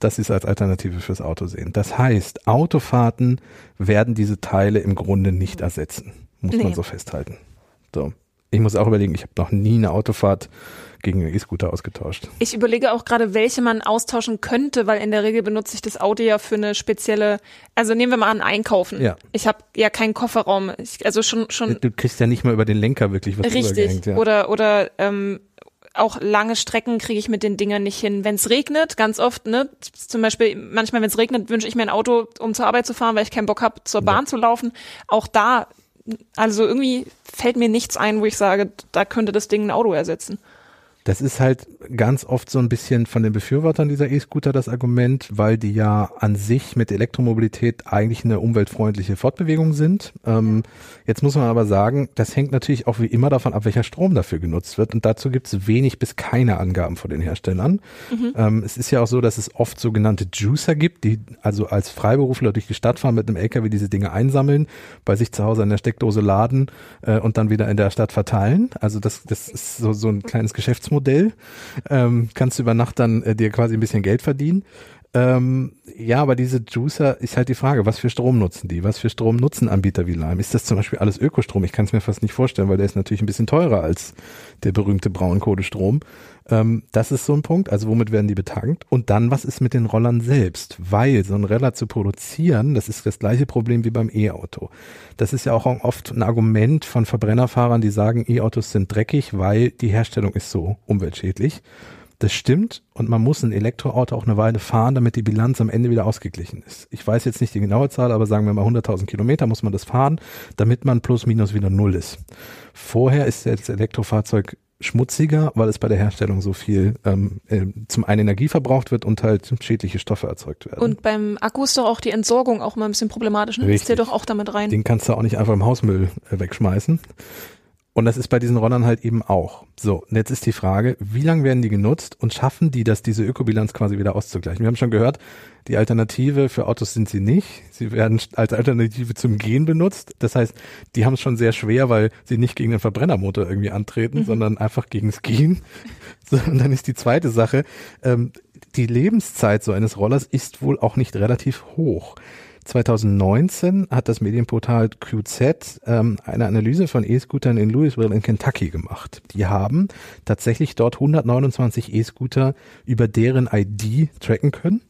dass sie es als Alternative fürs Auto sehen. Das heißt, Autofahrten werden diese Teile im Grunde nicht ersetzen. Muss man Nee. so festhalten. So. Ich muss auch überlegen, ich habe noch nie eine Autofahrt gegen einen E-Scooter ausgetauscht. Ich überlege auch gerade, welche man austauschen könnte, weil in der Regel benutze ich das Auto ja für eine spezielle, also nehmen wir mal an, einkaufen. Ja. Ich habe ja keinen Kofferraum. Ich, also schon, schon Du kriegst ja nicht mal über den Lenker wirklich was richtig. Ja. Oder, oder ähm, auch lange Strecken kriege ich mit den Dingern nicht hin. Wenn es regnet, ganz oft, ne, zum Beispiel manchmal, wenn es regnet, wünsche ich mir ein Auto, um zur Arbeit zu fahren, weil ich keinen Bock habe, zur Bahn ja. zu laufen. Auch da, also irgendwie fällt mir nichts ein, wo ich sage, da könnte das Ding ein Auto ersetzen. Das ist halt ganz oft so ein bisschen von den Befürwortern dieser E-Scooter das Argument, weil die ja an sich mit Elektromobilität eigentlich eine umweltfreundliche Fortbewegung sind. Ähm, jetzt muss man aber sagen, das hängt natürlich auch wie immer davon ab, welcher Strom dafür genutzt wird. Und dazu gibt es wenig bis keine Angaben von den Herstellern. Mhm. Ähm, es ist ja auch so, dass es oft sogenannte Juicer gibt, die also als Freiberufler durch die Stadt fahren mit einem LKW diese Dinge einsammeln, bei sich zu Hause an der Steckdose laden äh, und dann wieder in der Stadt verteilen. Also das, das ist so, so ein kleines Geschäftsmodell Modell. Ähm, kannst du über Nacht dann äh, dir quasi ein bisschen Geld verdienen. Ähm, ja, aber diese Juicer ist halt die Frage, was für Strom nutzen die? Was für Strom nutzen Anbieter wie Lime? Ist das zum Beispiel alles Ökostrom? Ich kann es mir fast nicht vorstellen, weil der ist natürlich ein bisschen teurer als der berühmte Braunkohlestrom. Ähm, das ist so ein Punkt. Also womit werden die betankt? Und dann, was ist mit den Rollern selbst? Weil so ein Roller zu produzieren, das ist das gleiche Problem wie beim E-Auto. Das ist ja auch oft ein Argument von Verbrennerfahrern, die sagen, E-Autos sind dreckig, weil die Herstellung ist so umweltschädlich. Das stimmt und man muss ein Elektroauto auch eine Weile fahren, damit die Bilanz am Ende wieder ausgeglichen ist. Ich weiß jetzt nicht die genaue Zahl, aber sagen wir mal 100.000 Kilometer muss man das fahren, damit man plus minus wieder null ist. Vorher ist das Elektrofahrzeug schmutziger, weil es bei der Herstellung so viel ähm, äh, zum einen Energie verbraucht wird und halt schädliche Stoffe erzeugt werden. Und beim Akku ist doch auch die Entsorgung auch mal ein bisschen problematisch. Ne? Richtig. Ist der doch auch damit rein. Den kannst du auch nicht einfach im Hausmüll äh, wegschmeißen. Und das ist bei diesen Rollern halt eben auch. So, und jetzt ist die Frage, wie lange werden die genutzt und schaffen die das, diese Ökobilanz quasi wieder auszugleichen? Wir haben schon gehört, die Alternative für Autos sind sie nicht. Sie werden als Alternative zum Gehen benutzt. Das heißt, die haben es schon sehr schwer, weil sie nicht gegen den Verbrennermotor irgendwie antreten, mhm. sondern einfach gegens Gehen. So, und dann ist die zweite Sache, ähm, die Lebenszeit so eines Rollers ist wohl auch nicht relativ hoch. 2019 hat das Medienportal QZ ähm, eine Analyse von E-Scootern in Louisville in Kentucky gemacht. Die haben tatsächlich dort 129 E-Scooter über deren ID tracken können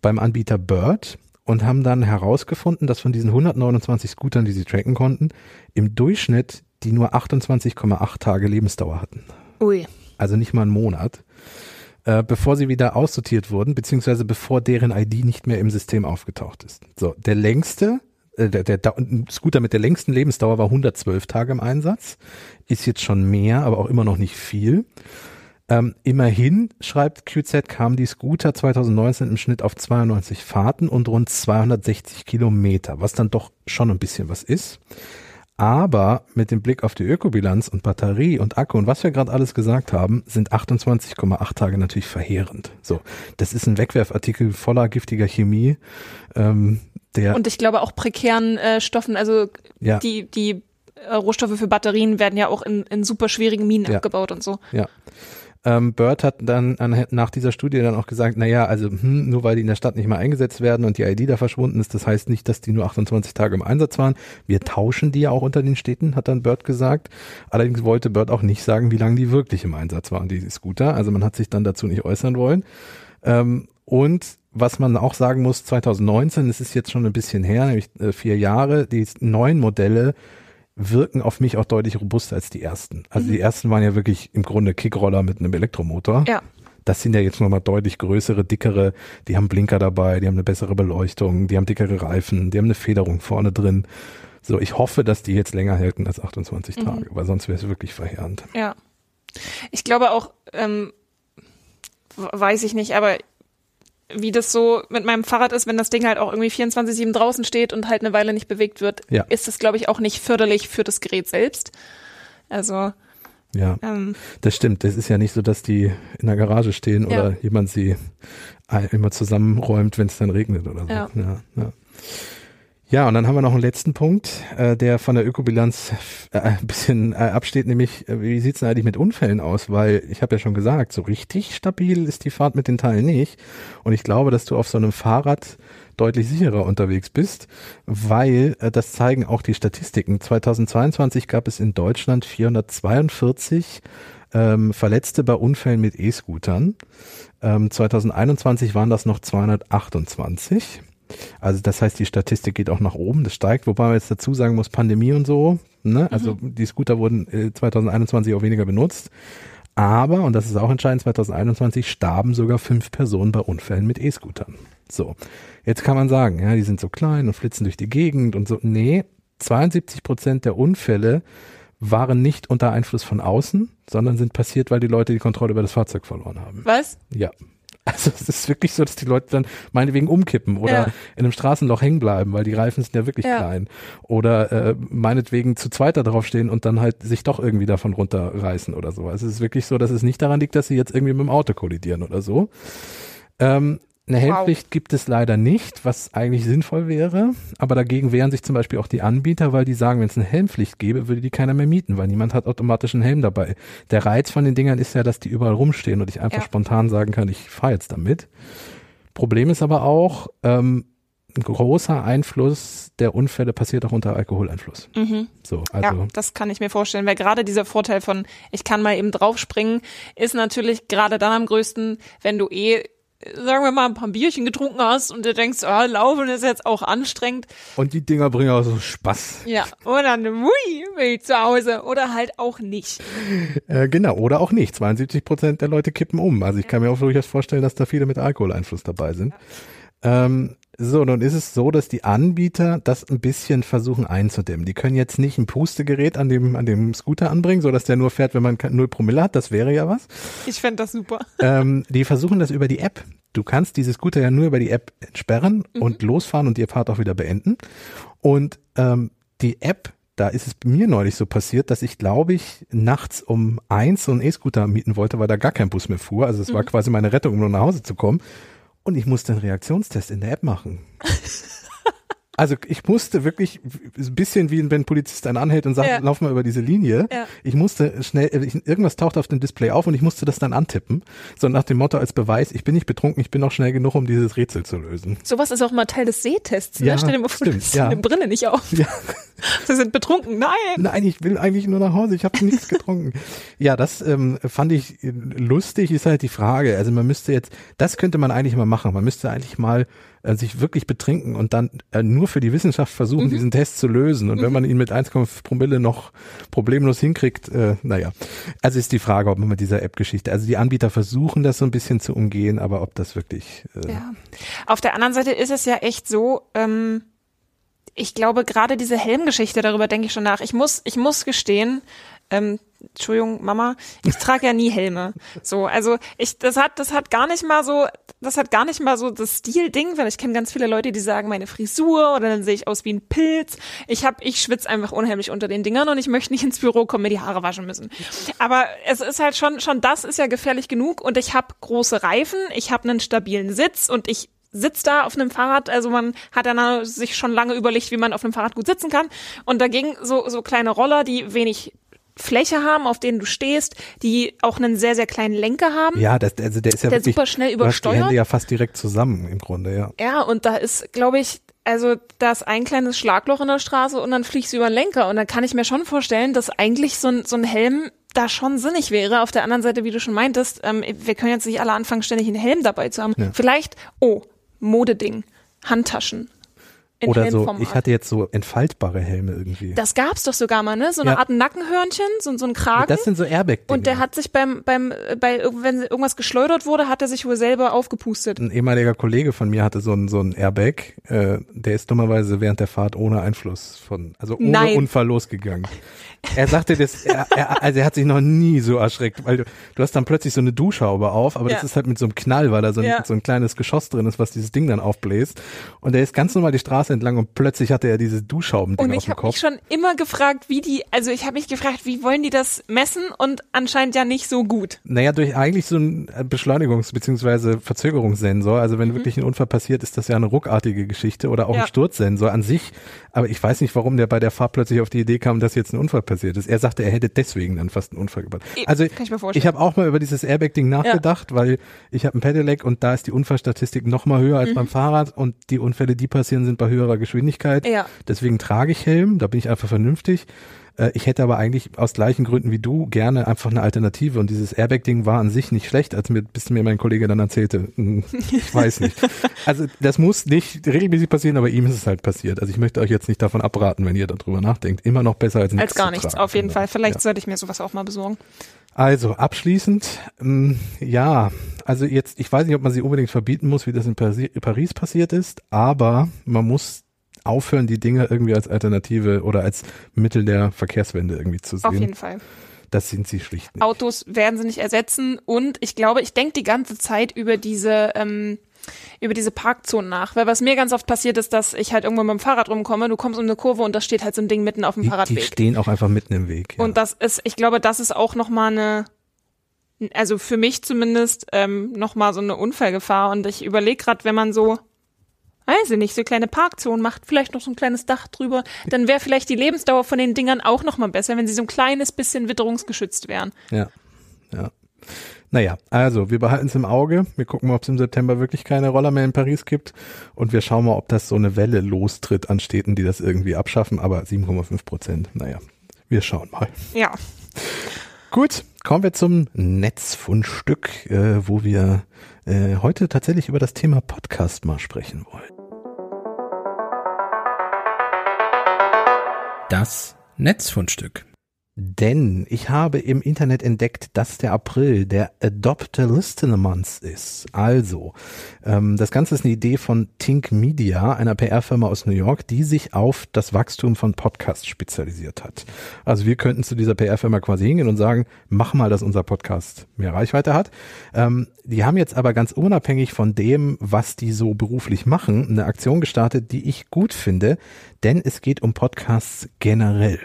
beim Anbieter Bird und haben dann herausgefunden, dass von diesen 129 Scootern, die sie tracken konnten, im Durchschnitt die nur 28,8 Tage Lebensdauer hatten. Ui. Also nicht mal einen Monat äh, bevor sie wieder aussortiert wurden, beziehungsweise bevor deren ID nicht mehr im System aufgetaucht ist. So, der längste, äh, der, der, der Scooter mit der längsten Lebensdauer war 112 Tage im Einsatz, ist jetzt schon mehr, aber auch immer noch nicht viel. Ähm, immerhin, schreibt QZ, kamen die Scooter 2019 im Schnitt auf 92 Fahrten und rund 260 Kilometer, was dann doch schon ein bisschen was ist. Aber mit dem Blick auf die Ökobilanz und Batterie und Akku und was wir gerade alles gesagt haben, sind 28,8 Tage natürlich verheerend. So, das ist ein Wegwerfartikel voller giftiger Chemie. Ähm, der und ich glaube auch prekären äh, Stoffen, also ja. die, die äh, Rohstoffe für Batterien werden ja auch in, in super schwierigen Minen ja. abgebaut und so. Ja. Ähm, Bird hat dann an, nach dieser Studie dann auch gesagt, naja, also hm, nur weil die in der Stadt nicht mehr eingesetzt werden und die ID da verschwunden ist, das heißt nicht, dass die nur 28 Tage im Einsatz waren. Wir tauschen die ja auch unter den Städten, hat dann Bird gesagt. Allerdings wollte Bird auch nicht sagen, wie lange die wirklich im Einsatz waren, die Scooter. Also man hat sich dann dazu nicht äußern wollen. Ähm, und was man auch sagen muss, 2019, es ist jetzt schon ein bisschen her, nämlich äh, vier Jahre, die neuen Modelle wirken auf mich auch deutlich robuster als die ersten. Also mhm. die ersten waren ja wirklich im Grunde Kickroller mit einem Elektromotor. Ja. Das sind ja jetzt nochmal deutlich größere, dickere, die haben Blinker dabei, die haben eine bessere Beleuchtung, die haben dickere Reifen, die haben eine Federung vorne drin. So, ich hoffe, dass die jetzt länger halten als 28 mhm. Tage, weil sonst wäre es wirklich verheerend. Ja. Ich glaube auch, ähm, weiß ich nicht, aber wie das so mit meinem Fahrrad ist, wenn das Ding halt auch irgendwie 24-7 draußen steht und halt eine Weile nicht bewegt wird, ja. ist das, glaube ich, auch nicht förderlich für das Gerät selbst. Also. Ja, ähm, das stimmt. Das ist ja nicht so, dass die in der Garage stehen oder ja. jemand sie immer zusammenräumt, wenn es dann regnet oder so. Ja. ja, ja. Ja, und dann haben wir noch einen letzten Punkt, äh, der von der Ökobilanz äh, ein bisschen äh, absteht, nämlich äh, wie sieht's denn eigentlich mit Unfällen aus? Weil ich habe ja schon gesagt, so richtig stabil ist die Fahrt mit den Teilen nicht. Und ich glaube, dass du auf so einem Fahrrad deutlich sicherer unterwegs bist, weil äh, das zeigen auch die Statistiken. 2022 gab es in Deutschland 442 ähm, Verletzte bei Unfällen mit E-Scootern. Ähm, 2021 waren das noch 228. Also das heißt, die Statistik geht auch nach oben, das steigt, wobei man jetzt dazu sagen muss, Pandemie und so, ne? Also mhm. die Scooter wurden 2021 äh, auch weniger benutzt. Aber, und das ist auch entscheidend, 2021 starben sogar fünf Personen bei Unfällen mit E-Scootern. So, jetzt kann man sagen, ja, die sind so klein und flitzen durch die Gegend und so. Nee, 72 Prozent der Unfälle waren nicht unter Einfluss von außen, sondern sind passiert, weil die Leute die Kontrolle über das Fahrzeug verloren haben. Was? Ja. Also es ist wirklich so, dass die Leute dann meinetwegen umkippen oder Ja. in einem Straßenloch hängen bleiben, weil die Reifen sind ja wirklich Ja. klein. Oder äh, meinetwegen zu zweiter draufstehen und dann halt sich doch irgendwie davon runterreißen oder so. Also es ist wirklich so, dass es nicht daran liegt, dass sie jetzt irgendwie mit dem Auto kollidieren oder so. Ähm, eine Helmpflicht gibt es leider nicht, was eigentlich sinnvoll wäre. Aber dagegen wehren sich zum Beispiel auch die Anbieter, weil die sagen, wenn es eine Helmpflicht gäbe, würde die keiner mehr mieten, weil niemand hat automatisch einen Helm dabei. Der Reiz von den Dingern ist ja, dass die überall rumstehen und ich einfach Ja. spontan sagen kann, ich fahre jetzt damit. Problem ist aber auch, ähm, ein großer Einfluss der Unfälle passiert auch unter Alkoholeinfluss. Mhm. So, also ja, das kann ich mir vorstellen, weil gerade dieser Vorteil von, ich kann mal eben draufspringen, ist natürlich gerade dann am größten, wenn du eh, sagen wir mal, ein paar Bierchen getrunken hast und du denkst, ah, laufen ist jetzt auch anstrengend. und die Dinger bringen auch so Spaß. Ja, und dann, ui, bin ich zu Hause. Oder halt auch nicht. Äh, genau, oder auch nicht. 72 Prozent der Leute kippen um. Also ich kann mir auch durchaus vorstellen, dass da viele mit Alkoholeinfluss dabei sind. Ähm, so, nun ist es so, dass die Anbieter das ein bisschen versuchen einzudämmen. Die können jetzt nicht ein Pustegerät an dem, an dem Scooter anbringen, so dass der nur fährt, wenn man null Promille hat. Das wäre ja was. Ich fände das super. ähm, die versuchen das über die App. Du kannst diese Scooter ja nur über die App entsperren und losfahren und die Fahrt auch wieder beenden. Und ähm, die App, da ist es mir neulich so passiert, dass ich, glaube ich, nachts um eins so einen E-Scooter mieten wollte, weil da gar kein Bus mehr fuhr. Also es war quasi meine Rettung, um nur nach Hause zu kommen. Und ich musste einen Reaktionstest in der App machen. Also ich musste wirklich ein bisschen wie wenn ein Polizist einen anhält und sagt, Ja. lauf mal über diese Linie. Ja. Ich musste schnell, äh, irgendwas taucht auf dem Display auf und ich musste das dann antippen. So nach dem Motto als Beweis, ich bin nicht betrunken, ich bin noch schnell genug, um dieses Rätsel zu lösen. Sowas ist auch mal Teil des Sehtests. Ja, ne? Stell dir mal vor, stimmt, du hast ja. deine Brille nicht auf. Ja. Sie sind betrunken. Nein! Nein, ich will eigentlich nur nach Hause, ich habe nichts getrunken. Ja, das ähm, fand ich äh, lustig, ist halt die Frage. Also man müsste jetzt, das könnte man eigentlich mal machen. Man müsste eigentlich mal äh, sich wirklich betrinken und dann äh, nur für die Wissenschaft versuchen, diesen Test zu lösen. Und wenn man ihn mit 1,5 Promille noch problemlos hinkriegt, äh, naja. Also ist die Frage, ob man mit dieser App-Geschichte, also die Anbieter versuchen das so ein bisschen zu umgehen, aber ob das wirklich, äh, Ja. Auf der anderen Seite ist es ja echt so, ähm, ich glaube, gerade diese Helmgeschichte, darüber denke ich schon nach. Ich muss, ich muss gestehen, ähm, Entschuldigung, Mama, ich trage ja nie Helme. So, also ich, das hat, das hat gar nicht mal so, das hat gar nicht mal so das Stil-Ding, weil ich kenne ganz viele Leute, die sagen, meine Frisur oder dann sehe ich aus wie ein Pilz. Ich hab, ich schwitze einfach unheimlich unter den Dingern und ich möchte nicht ins Büro kommen, mir die Haare waschen müssen. Aber es ist halt schon, schon das ist ja gefährlich genug und ich habe große Reifen, ich habe einen stabilen Sitz und ich sitzt da auf einem Fahrrad, also man hat dann sich schon lange überlegt, wie man auf einem Fahrrad gut sitzen kann. Und dagegen so, so kleine Roller, die wenig Fläche haben, auf denen du stehst, die auch einen sehr, sehr kleinen Lenker haben. ja, das, also der ist ja Der wirklich, super schnell hast die übersteuert. Hände ja fast direkt zusammen im Grunde, ja. Ja, und da ist, glaube ich, also da ist ein kleines Schlagloch in der Straße und dann fliegst du über den Lenker. Und dann kann ich mir schon vorstellen, dass eigentlich so ein, so ein Helm da schon sinnig wäre. Auf der anderen Seite, wie du schon meintest, ähm, wir können jetzt nicht alle anfangen, ständig einen Helm dabei zu haben. Ja. Vielleicht, oh, Modeding, Handtaschen. In Oder so, ich hatte jetzt so entfaltbare Helme irgendwie. das gab's doch sogar mal, ne? So eine Ja. Art Nackenhörnchen, so, so ein Kragen. das sind so Airbag-Dinge. und der hat sich beim, beim, bei, wenn irgendwas geschleudert wurde, hat er sich wohl selber aufgepustet. ein ehemaliger Kollege von mir hatte so ein, so ein Airbag, äh, der ist dummerweise während der Fahrt ohne Einfluss von, also ohne Nein. Unfall losgegangen. Er sagte, das, er, er, also er hat sich noch nie so erschreckt, weil du, du hast dann plötzlich so eine Duschhaube auf, aber das Ja. ist halt mit so einem Knall, weil da so ein, Ja. so ein kleines Geschoss drin ist, was dieses Ding dann aufbläst. Und er ist ganz normal die Straße entlang und plötzlich hatte er diese Duschhaubending Und ich habe mich schon immer gefragt, wie die, also ich habe mich gefragt, wie wollen die das messen und anscheinend ja nicht so gut. Naja, durch eigentlich so ein Beschleunigungs- bzw. Verzögerungssensor. Also wenn wirklich ein Unfall passiert, ist das ja eine ruckartige Geschichte oder auch Mhm. Ja. ein Sturzsensor an sich. Aber ich weiß nicht, warum der bei der Fahrt plötzlich auf die Idee kam, dass jetzt ein Unfall passiert ist. Er sagte, er hätte deswegen dann fast einen Unfall gebaut. Also kann ich mir vorstellen. ich habe auch mal über dieses Airbag-Ding nachgedacht, weil ich habe ein Pedelec und da ist die Unfallstatistik noch mal höher als Mhm. beim Fahrrad und die Unfälle, die passieren, sind bei höherer Geschwindigkeit. Ja. Deswegen trage ich Helm, da bin ich einfach vernünftig. Äh, Ich hätte aber eigentlich aus gleichen Gründen wie du gerne einfach eine Alternative und dieses Airbag-Ding war an sich nicht schlecht, als mir, bis mir mein Kollege dann erzählte, hm, ich weiß nicht. Also das muss nicht regelmäßig passieren, aber ihm ist es halt passiert. Also ich möchte euch jetzt nicht davon abraten, wenn ihr darüber nachdenkt. Immer noch besser als nichts Als gar nichts, auf jeden. Fall. Vielleicht Ja. sollte ich mir sowas auch mal besorgen. Also abschließend, ähm, ja, also jetzt, ich weiß nicht, ob man sie unbedingt verbieten muss, wie das in Paris, Paris passiert ist, aber man muss aufhören, die Dinge irgendwie als Alternative oder als Mittel der Verkehrswende irgendwie zu sehen. Auf jeden Fall. Das sind sie schlicht nicht. Autos werden sie nicht ersetzen und ich glaube, ich denke die ganze Zeit über diese ähm, über diese Parkzonen nach. Weil was mir ganz oft passiert ist, dass ich halt irgendwo mit dem Fahrrad rumkomme, du kommst um eine Kurve und da steht halt so ein Ding mitten auf dem die, Fahrradweg. Die stehen auch einfach mitten im Weg. Ja. Und das ist, ich glaube, das ist auch nochmal eine, also für mich zumindest, ähm, nochmal so eine Unfallgefahr. Und ich überlege gerade, wenn man so, weiß ich nicht, so kleine Parkzonen macht, vielleicht noch so ein kleines Dach drüber, dann wäre vielleicht die Lebensdauer von den Dingern auch nochmal besser, wenn sie so ein kleines bisschen witterungsgeschützt wären. Ja, ja. Naja, also wir behalten es im Auge. Wir gucken mal, ob es im September wirklich keine Roller mehr in Paris gibt. Und wir schauen mal, ob das so eine Welle lostritt an Städten, die das irgendwie abschaffen. Aber 7,5 Prozent, naja, wir schauen mal. Ja. Gut, kommen wir zum Netzfundstück, äh, wo wir äh, heute tatsächlich über das Thema Podcast mal sprechen wollen. Das Netzfundstück. Denn ich habe im Internet entdeckt, dass der April der Adopt a Listener Month ist. Also, ähm, das Ganze ist eine Idee von Tink Media, einer PR-Firma aus New York, die sich auf das Wachstum von Podcasts spezialisiert hat. Also wir könnten zu dieser PR-Firma quasi hingehen und sagen, mach mal, dass unser Podcast mehr Reichweite hat. Ähm, die haben jetzt aber ganz unabhängig von dem, was die so beruflich machen, eine Aktion gestartet, die ich gut finde, denn es geht um Podcasts generell.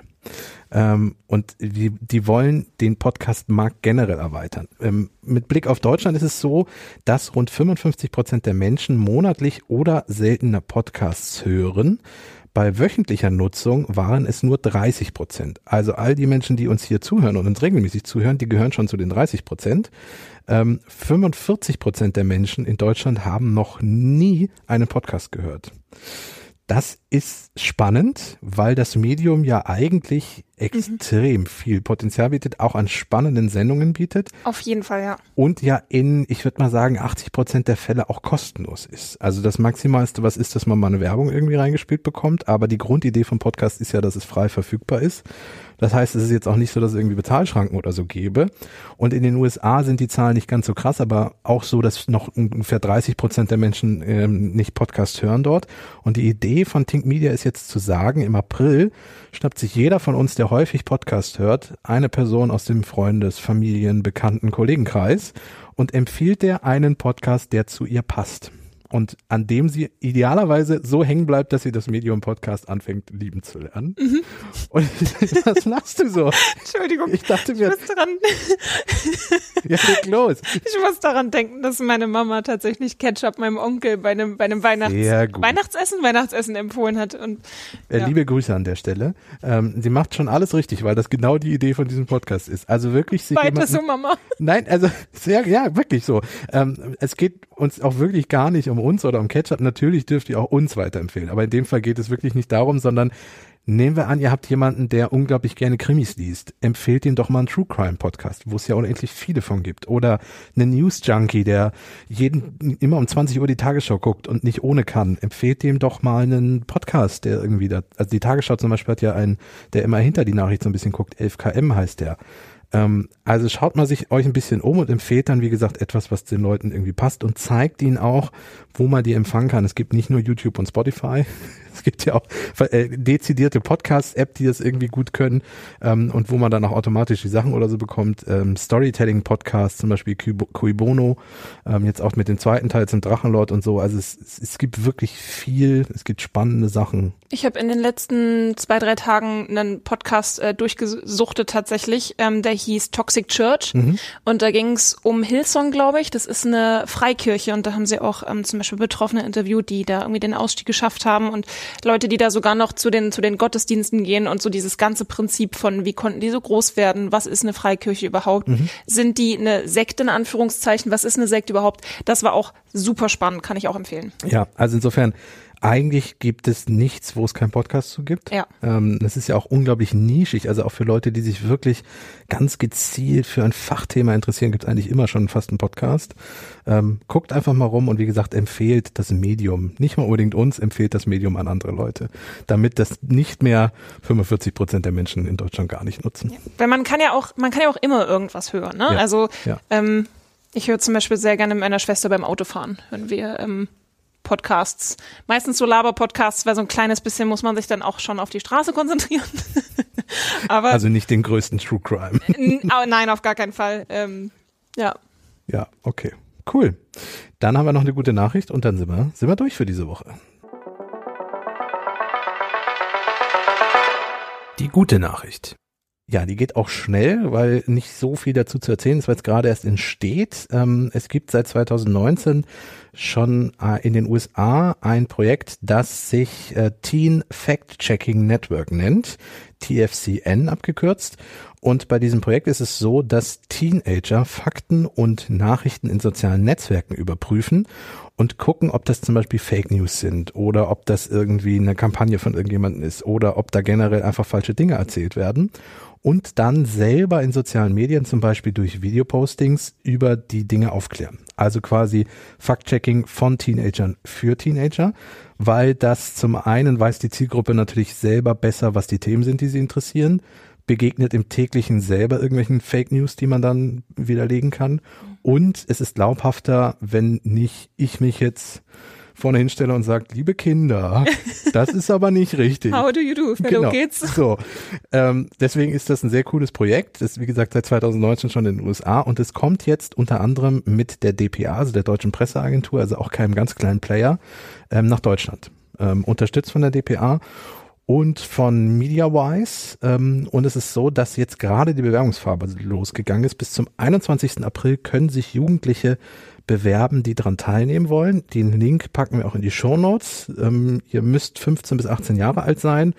Ähm, und die, die wollen den Podcast-Markt generell erweitern. Ähm, mit Blick auf Deutschland ist es so, dass rund 55 Prozent der Menschen monatlich oder seltener Podcasts hören. Bei wöchentlicher Nutzung waren es nur 30 Prozent. Also all die Menschen, die uns hier zuhören und uns regelmäßig zuhören, die gehören schon zu den 30 Prozent. Ähm, 45 Prozent der Menschen in Deutschland haben noch nie einen Podcast gehört. Das ist spannend, weil das Medium ja eigentlich extrem mhm. viel Potenzial bietet, auch an spannenden Sendungen bietet. Auf jeden Fall, ja. Und ja in, ich würde mal sagen, 80 Prozent der Fälle auch kostenlos ist. Also das Maximalste, was ist, dass man mal eine Werbung irgendwie reingespielt bekommt. Aber die Grundidee vom Podcast ist ja, dass es frei verfügbar ist. Das heißt, es ist jetzt auch nicht so, dass es irgendwie Bezahlschranken oder so gäbe. Und in den USA sind die Zahlen nicht ganz so krass, aber auch so, dass noch ungefähr 30 Prozent der Menschen ähm, nicht Podcast hören dort. Und die Idee von Think Media ist jetzt zu sagen, im April schnappt sich jeder von uns, der häufig Podcast hört, eine Person aus dem Freundes-, Familien-, Bekannten-, Kollegenkreis und empfiehlt der einen Podcast, der zu ihr passt und an dem sie idealerweise so hängen bleibt, dass sie das Medium Podcast anfängt lieben zu lernen. Mhm. Und was lachst du so? Entschuldigung. Ich dachte mir. Ich muss daran, ja, leg los. Ich muss daran denken, dass meine Mama tatsächlich Ketchup meinem Onkel bei einem, bei einem Weihnachts Weihnachtsessen, Weihnachtsessen empfohlen hat. Und, äh, ja. liebe Grüße an der Stelle. Ähm, sie macht schon alles richtig, weil das genau die Idee von diesem Podcast ist. Also wirklich sich Weiter jemanden, so, Mama. Nein, also sehr, ja, wirklich so. Ähm, es geht uns auch wirklich gar nicht um um uns oder um Ketchup, natürlich dürft ihr auch uns weiterempfehlen. Aber in dem Fall geht es wirklich nicht darum, sondern Nehmen wir an, ihr habt jemanden, der unglaublich gerne Krimis liest. Empfehlt ihm doch mal einen True Crime Podcast, wo es ja unendlich viele von gibt. Oder einen News Junkie, der jeden, immer um 20 Uhr die Tagesschau guckt und nicht ohne kann. Empfehlt ihm doch mal einen Podcast, der irgendwie da, also die Tagesschau zum Beispiel hat ja einen, der immer hinter die Nachricht so ein bisschen guckt. 11KM heißt der. Ähm, also schaut mal sich euch ein bisschen um und empfehlt dann, wie gesagt, etwas, was den Leuten irgendwie passt und zeigt ihnen auch, wo man die empfangen kann. Es gibt nicht nur YouTube und Spotify. Es gibt ja auch äh, dezidierte Podcast-App, die das irgendwie gut können ähm, und wo man dann auch automatisch die Sachen oder so bekommt. Ähm, Storytelling-Podcast, zum Beispiel Cui Bono, ähm, jetzt auch mit dem zweiten Teil zum Drachenlord und so. Also es, es, es gibt wirklich viel, es gibt spannende Sachen. Ich habe in den letzten zwei, drei Tagen einen Podcast äh, durchgesuchtet tatsächlich, ähm, der hieß Toxic Church mhm. und da ging es um Hillsong, glaube ich. Das ist eine Freikirche und da haben sie auch ähm, zum Beispiel Betroffene interviewt, die da irgendwie den Ausstieg geschafft haben und Leute, die da sogar noch zu den, zu den Gottesdiensten gehen und so dieses ganze Prinzip von, wie konnten die so groß werden? Was ist eine Freikirche überhaupt? Mhm. Sind die eine Sekte in Anführungszeichen? Was ist eine Sekte überhaupt? Das war auch super spannend, kann ich auch empfehlen. Ja, also insofern, Eigentlich gibt es nichts, wo es keinen Podcast zu gibt. Ja. Ähm, das ist ja auch unglaublich nischig. Also auch für Leute, die sich wirklich ganz gezielt für ein Fachthema interessieren, gibt es eigentlich immer schon fast einen Podcast. Ähm, guckt einfach mal rum und wie gesagt, empfehlt das Medium. Nicht mal unbedingt uns, empfehlt das Medium an andere Leute. Damit das nicht mehr 45 Prozent der Menschen in Deutschland gar nicht nutzen. Ja. Weil man kann ja auch, man kann ja auch immer irgendwas hören. Ne? Ja. Also ja. Ähm, ich höre zum Beispiel sehr gerne mit meiner Schwester beim Autofahren, wenn wir ähm, Podcasts. Meistens so Laber-Podcasts, weil so ein kleines bisschen muss man sich dann auch schon auf die Straße konzentrieren. Aber, also nicht den größten True Crime. nein, auf gar keinen Fall. Ähm, ja. Ja, okay. Cool. Dann haben wir noch eine gute Nachricht und dann sind wir, sind wir durch für diese Woche. Die gute Nachricht. Ja, die geht auch schnell, weil nicht so viel dazu zu erzählen ist, weil es gerade erst entsteht. Ähm, es gibt seit 2019 schon äh, in den USA ein Projekt, das sich äh, Teen Fact Checking Network nennt, TFCN abgekürzt. Und bei diesem Projekt ist es so, dass Teenager Fakten und Nachrichten in sozialen Netzwerken überprüfen und gucken, ob das zum Beispiel Fake News sind oder ob das irgendwie eine Kampagne von irgendjemandem ist oder ob da generell einfach falsche Dinge erzählt werden und dann selber in sozialen Medien, zum Beispiel durch Videopostings, über die Dinge aufklären. Also quasi Fact-Checking von Teenagern für Teenager, weil das zum einen weiß die Zielgruppe natürlich selber besser, was die Themen sind, die sie interessieren, begegnet im täglichen selber irgendwelchen Fake News, die man dann widerlegen kann. Und es ist glaubhafter, wenn nicht ich mich jetzt vorne hinstelle und sagt, liebe Kinder, das ist aber nicht richtig. How do you do? Fellow genau. geht's. So, ähm, deswegen ist das ein sehr cooles Projekt. Das ist, wie gesagt, seit 2019 schon in den USA und es kommt jetzt unter anderem mit der DPA, also der Deutschen Presseagentur, also auch keinem ganz kleinen Player, ähm, nach Deutschland. Ähm, unterstützt von der DPA und von MediaWise. Ähm, und es ist so, dass jetzt gerade die Bewerbungsfarbe losgegangen ist. Bis zum 21. April können sich Jugendliche bewerben, die daran teilnehmen wollen. Den Link packen wir auch in die Show Notes. Ähm, ihr müsst 15 bis 18 Jahre alt sein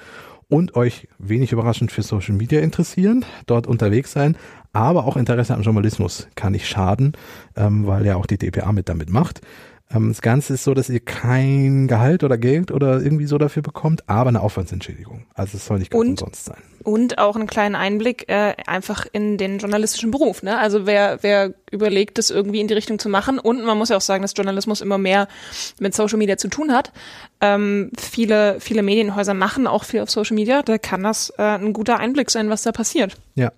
und euch wenig überraschend für Social Media interessieren, dort unterwegs sein, aber auch Interesse am Journalismus kann nicht schaden, ähm, weil ja auch die DPA mit damit macht. Ähm, das Ganze ist so, dass ihr kein Gehalt oder Geld oder irgendwie so dafür bekommt, aber eine Aufwandsentschädigung. Also es soll nicht ganz und, umsonst sein. Und auch einen kleinen Einblick äh, einfach in den journalistischen Beruf. Ne? Also wer, wer überlegt, das irgendwie in die Richtung zu machen und man muss ja auch sagen, dass Journalismus immer mehr mit Social Media zu tun hat. Ähm, viele, viele Medienhäuser machen auch viel auf Social Media. Da kann das äh, ein guter Einblick sein, was da passiert. Ja.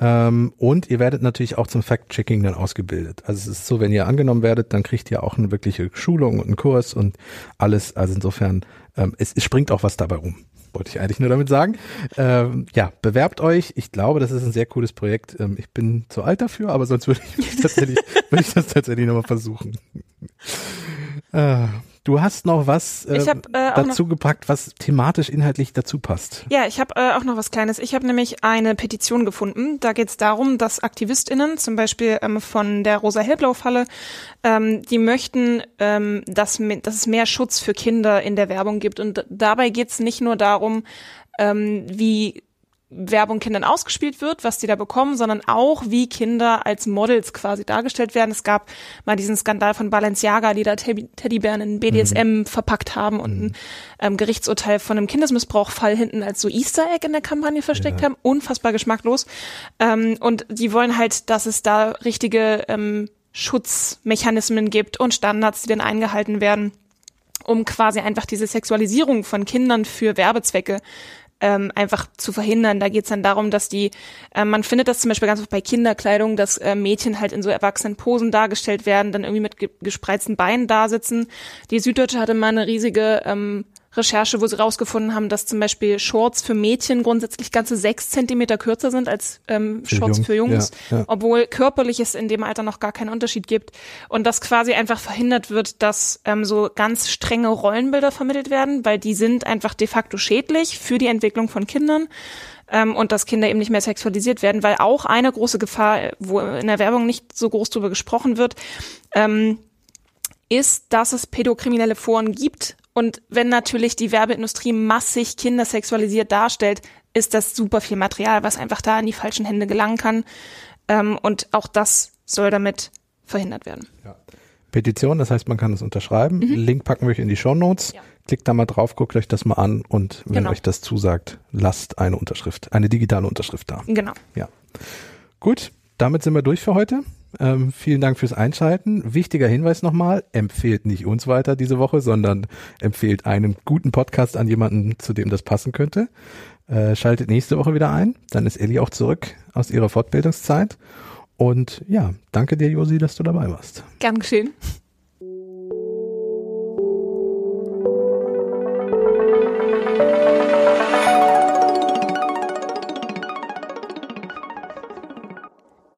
Ähm, und ihr werdet natürlich auch zum Fact-Checking dann ausgebildet. Also es ist so, wenn ihr angenommen werdet, dann kriegt ihr auch eine wirkliche Schulung und einen Kurs und alles. Also insofern, ähm, es, es springt auch was dabei rum. Wollte ich eigentlich nur damit sagen. Ähm, ja, bewerbt euch. Ich glaube, das ist ein sehr cooles Projekt. Ähm, ich bin zu alt dafür, aber sonst würde ich, tatsächlich, würde ich das tatsächlich nochmal versuchen. Äh, Du hast noch was äh, hab, äh, dazu noch, gepackt, was thematisch inhaltlich dazu passt. Ja, ich habe äh, auch noch was Kleines. Ich habe nämlich eine Petition gefunden. Da geht es darum, dass AktivistInnen, zum Beispiel ähm, von der Rosa-Hellblau-Falle, ähm, die möchten, ähm, dass, dass es mehr Schutz für Kinder in der Werbung gibt. Und dabei geht es nicht nur darum, ähm, wie Werbung Kindern ausgespielt wird, was die da bekommen, sondern auch, wie Kinder als Models quasi dargestellt werden. Es gab mal diesen Skandal von Balenciaga, die da Teddybären in BDSM mhm. verpackt haben und mhm. ein ähm, Gerichtsurteil von einem Kindesmissbrauchfall hinten als so Easter Egg in der Kampagne versteckt ja. haben. Unfassbar geschmacklos. Ähm, und die wollen halt, dass es da richtige ähm, Schutzmechanismen gibt und Standards, die dann eingehalten werden um quasi einfach diese Sexualisierung von Kindern für Werbezwecke ähm, einfach zu verhindern. Da geht es dann darum, dass die, äh, man findet das zum Beispiel ganz oft bei Kinderkleidung, dass äh, Mädchen halt in so erwachsenen Posen dargestellt werden, dann irgendwie mit ge gespreizten Beinen da sitzen. Die Süddeutsche hatte mal eine riesige ähm, Recherche, wo sie rausgefunden haben, dass zum Beispiel Shorts für Mädchen grundsätzlich ganze sechs Zentimeter kürzer sind als ähm, für Shorts Jungs. für Jungs, ja, ja. obwohl körperlich es in dem Alter noch gar keinen Unterschied gibt und dass quasi einfach verhindert wird, dass ähm, so ganz strenge Rollenbilder vermittelt werden, weil die sind einfach de facto schädlich für die Entwicklung von Kindern ähm, und dass Kinder eben nicht mehr sexualisiert werden, weil auch eine große Gefahr, wo in der Werbung nicht so groß drüber gesprochen wird, ähm, ist, dass es pädokriminelle Foren gibt, und wenn natürlich die Werbeindustrie massig Kinder sexualisiert darstellt, ist das super viel Material, was einfach da in die falschen Hände gelangen kann. Ähm, und auch das soll damit verhindert werden. Ja. Petition, das heißt, man kann es unterschreiben. Link packen wir euch in die Show Notes. Ja. Klickt da mal drauf, guckt euch das mal an und wenn Genau. euch das zusagt, lasst eine Unterschrift, eine digitale Unterschrift da. Genau. Ja. Gut, damit sind wir durch für heute. Ähm, vielen Dank fürs Einschalten. Wichtiger Hinweis nochmal, empfehlt nicht uns weiter diese Woche, sondern empfehlt einen guten Podcast an jemanden, zu dem das passen könnte. Äh, schaltet nächste Woche wieder ein. Dann ist Elli auch zurück aus ihrer Fortbildungszeit. Und ja, danke dir, Josi, dass du dabei warst. Gern geschehen.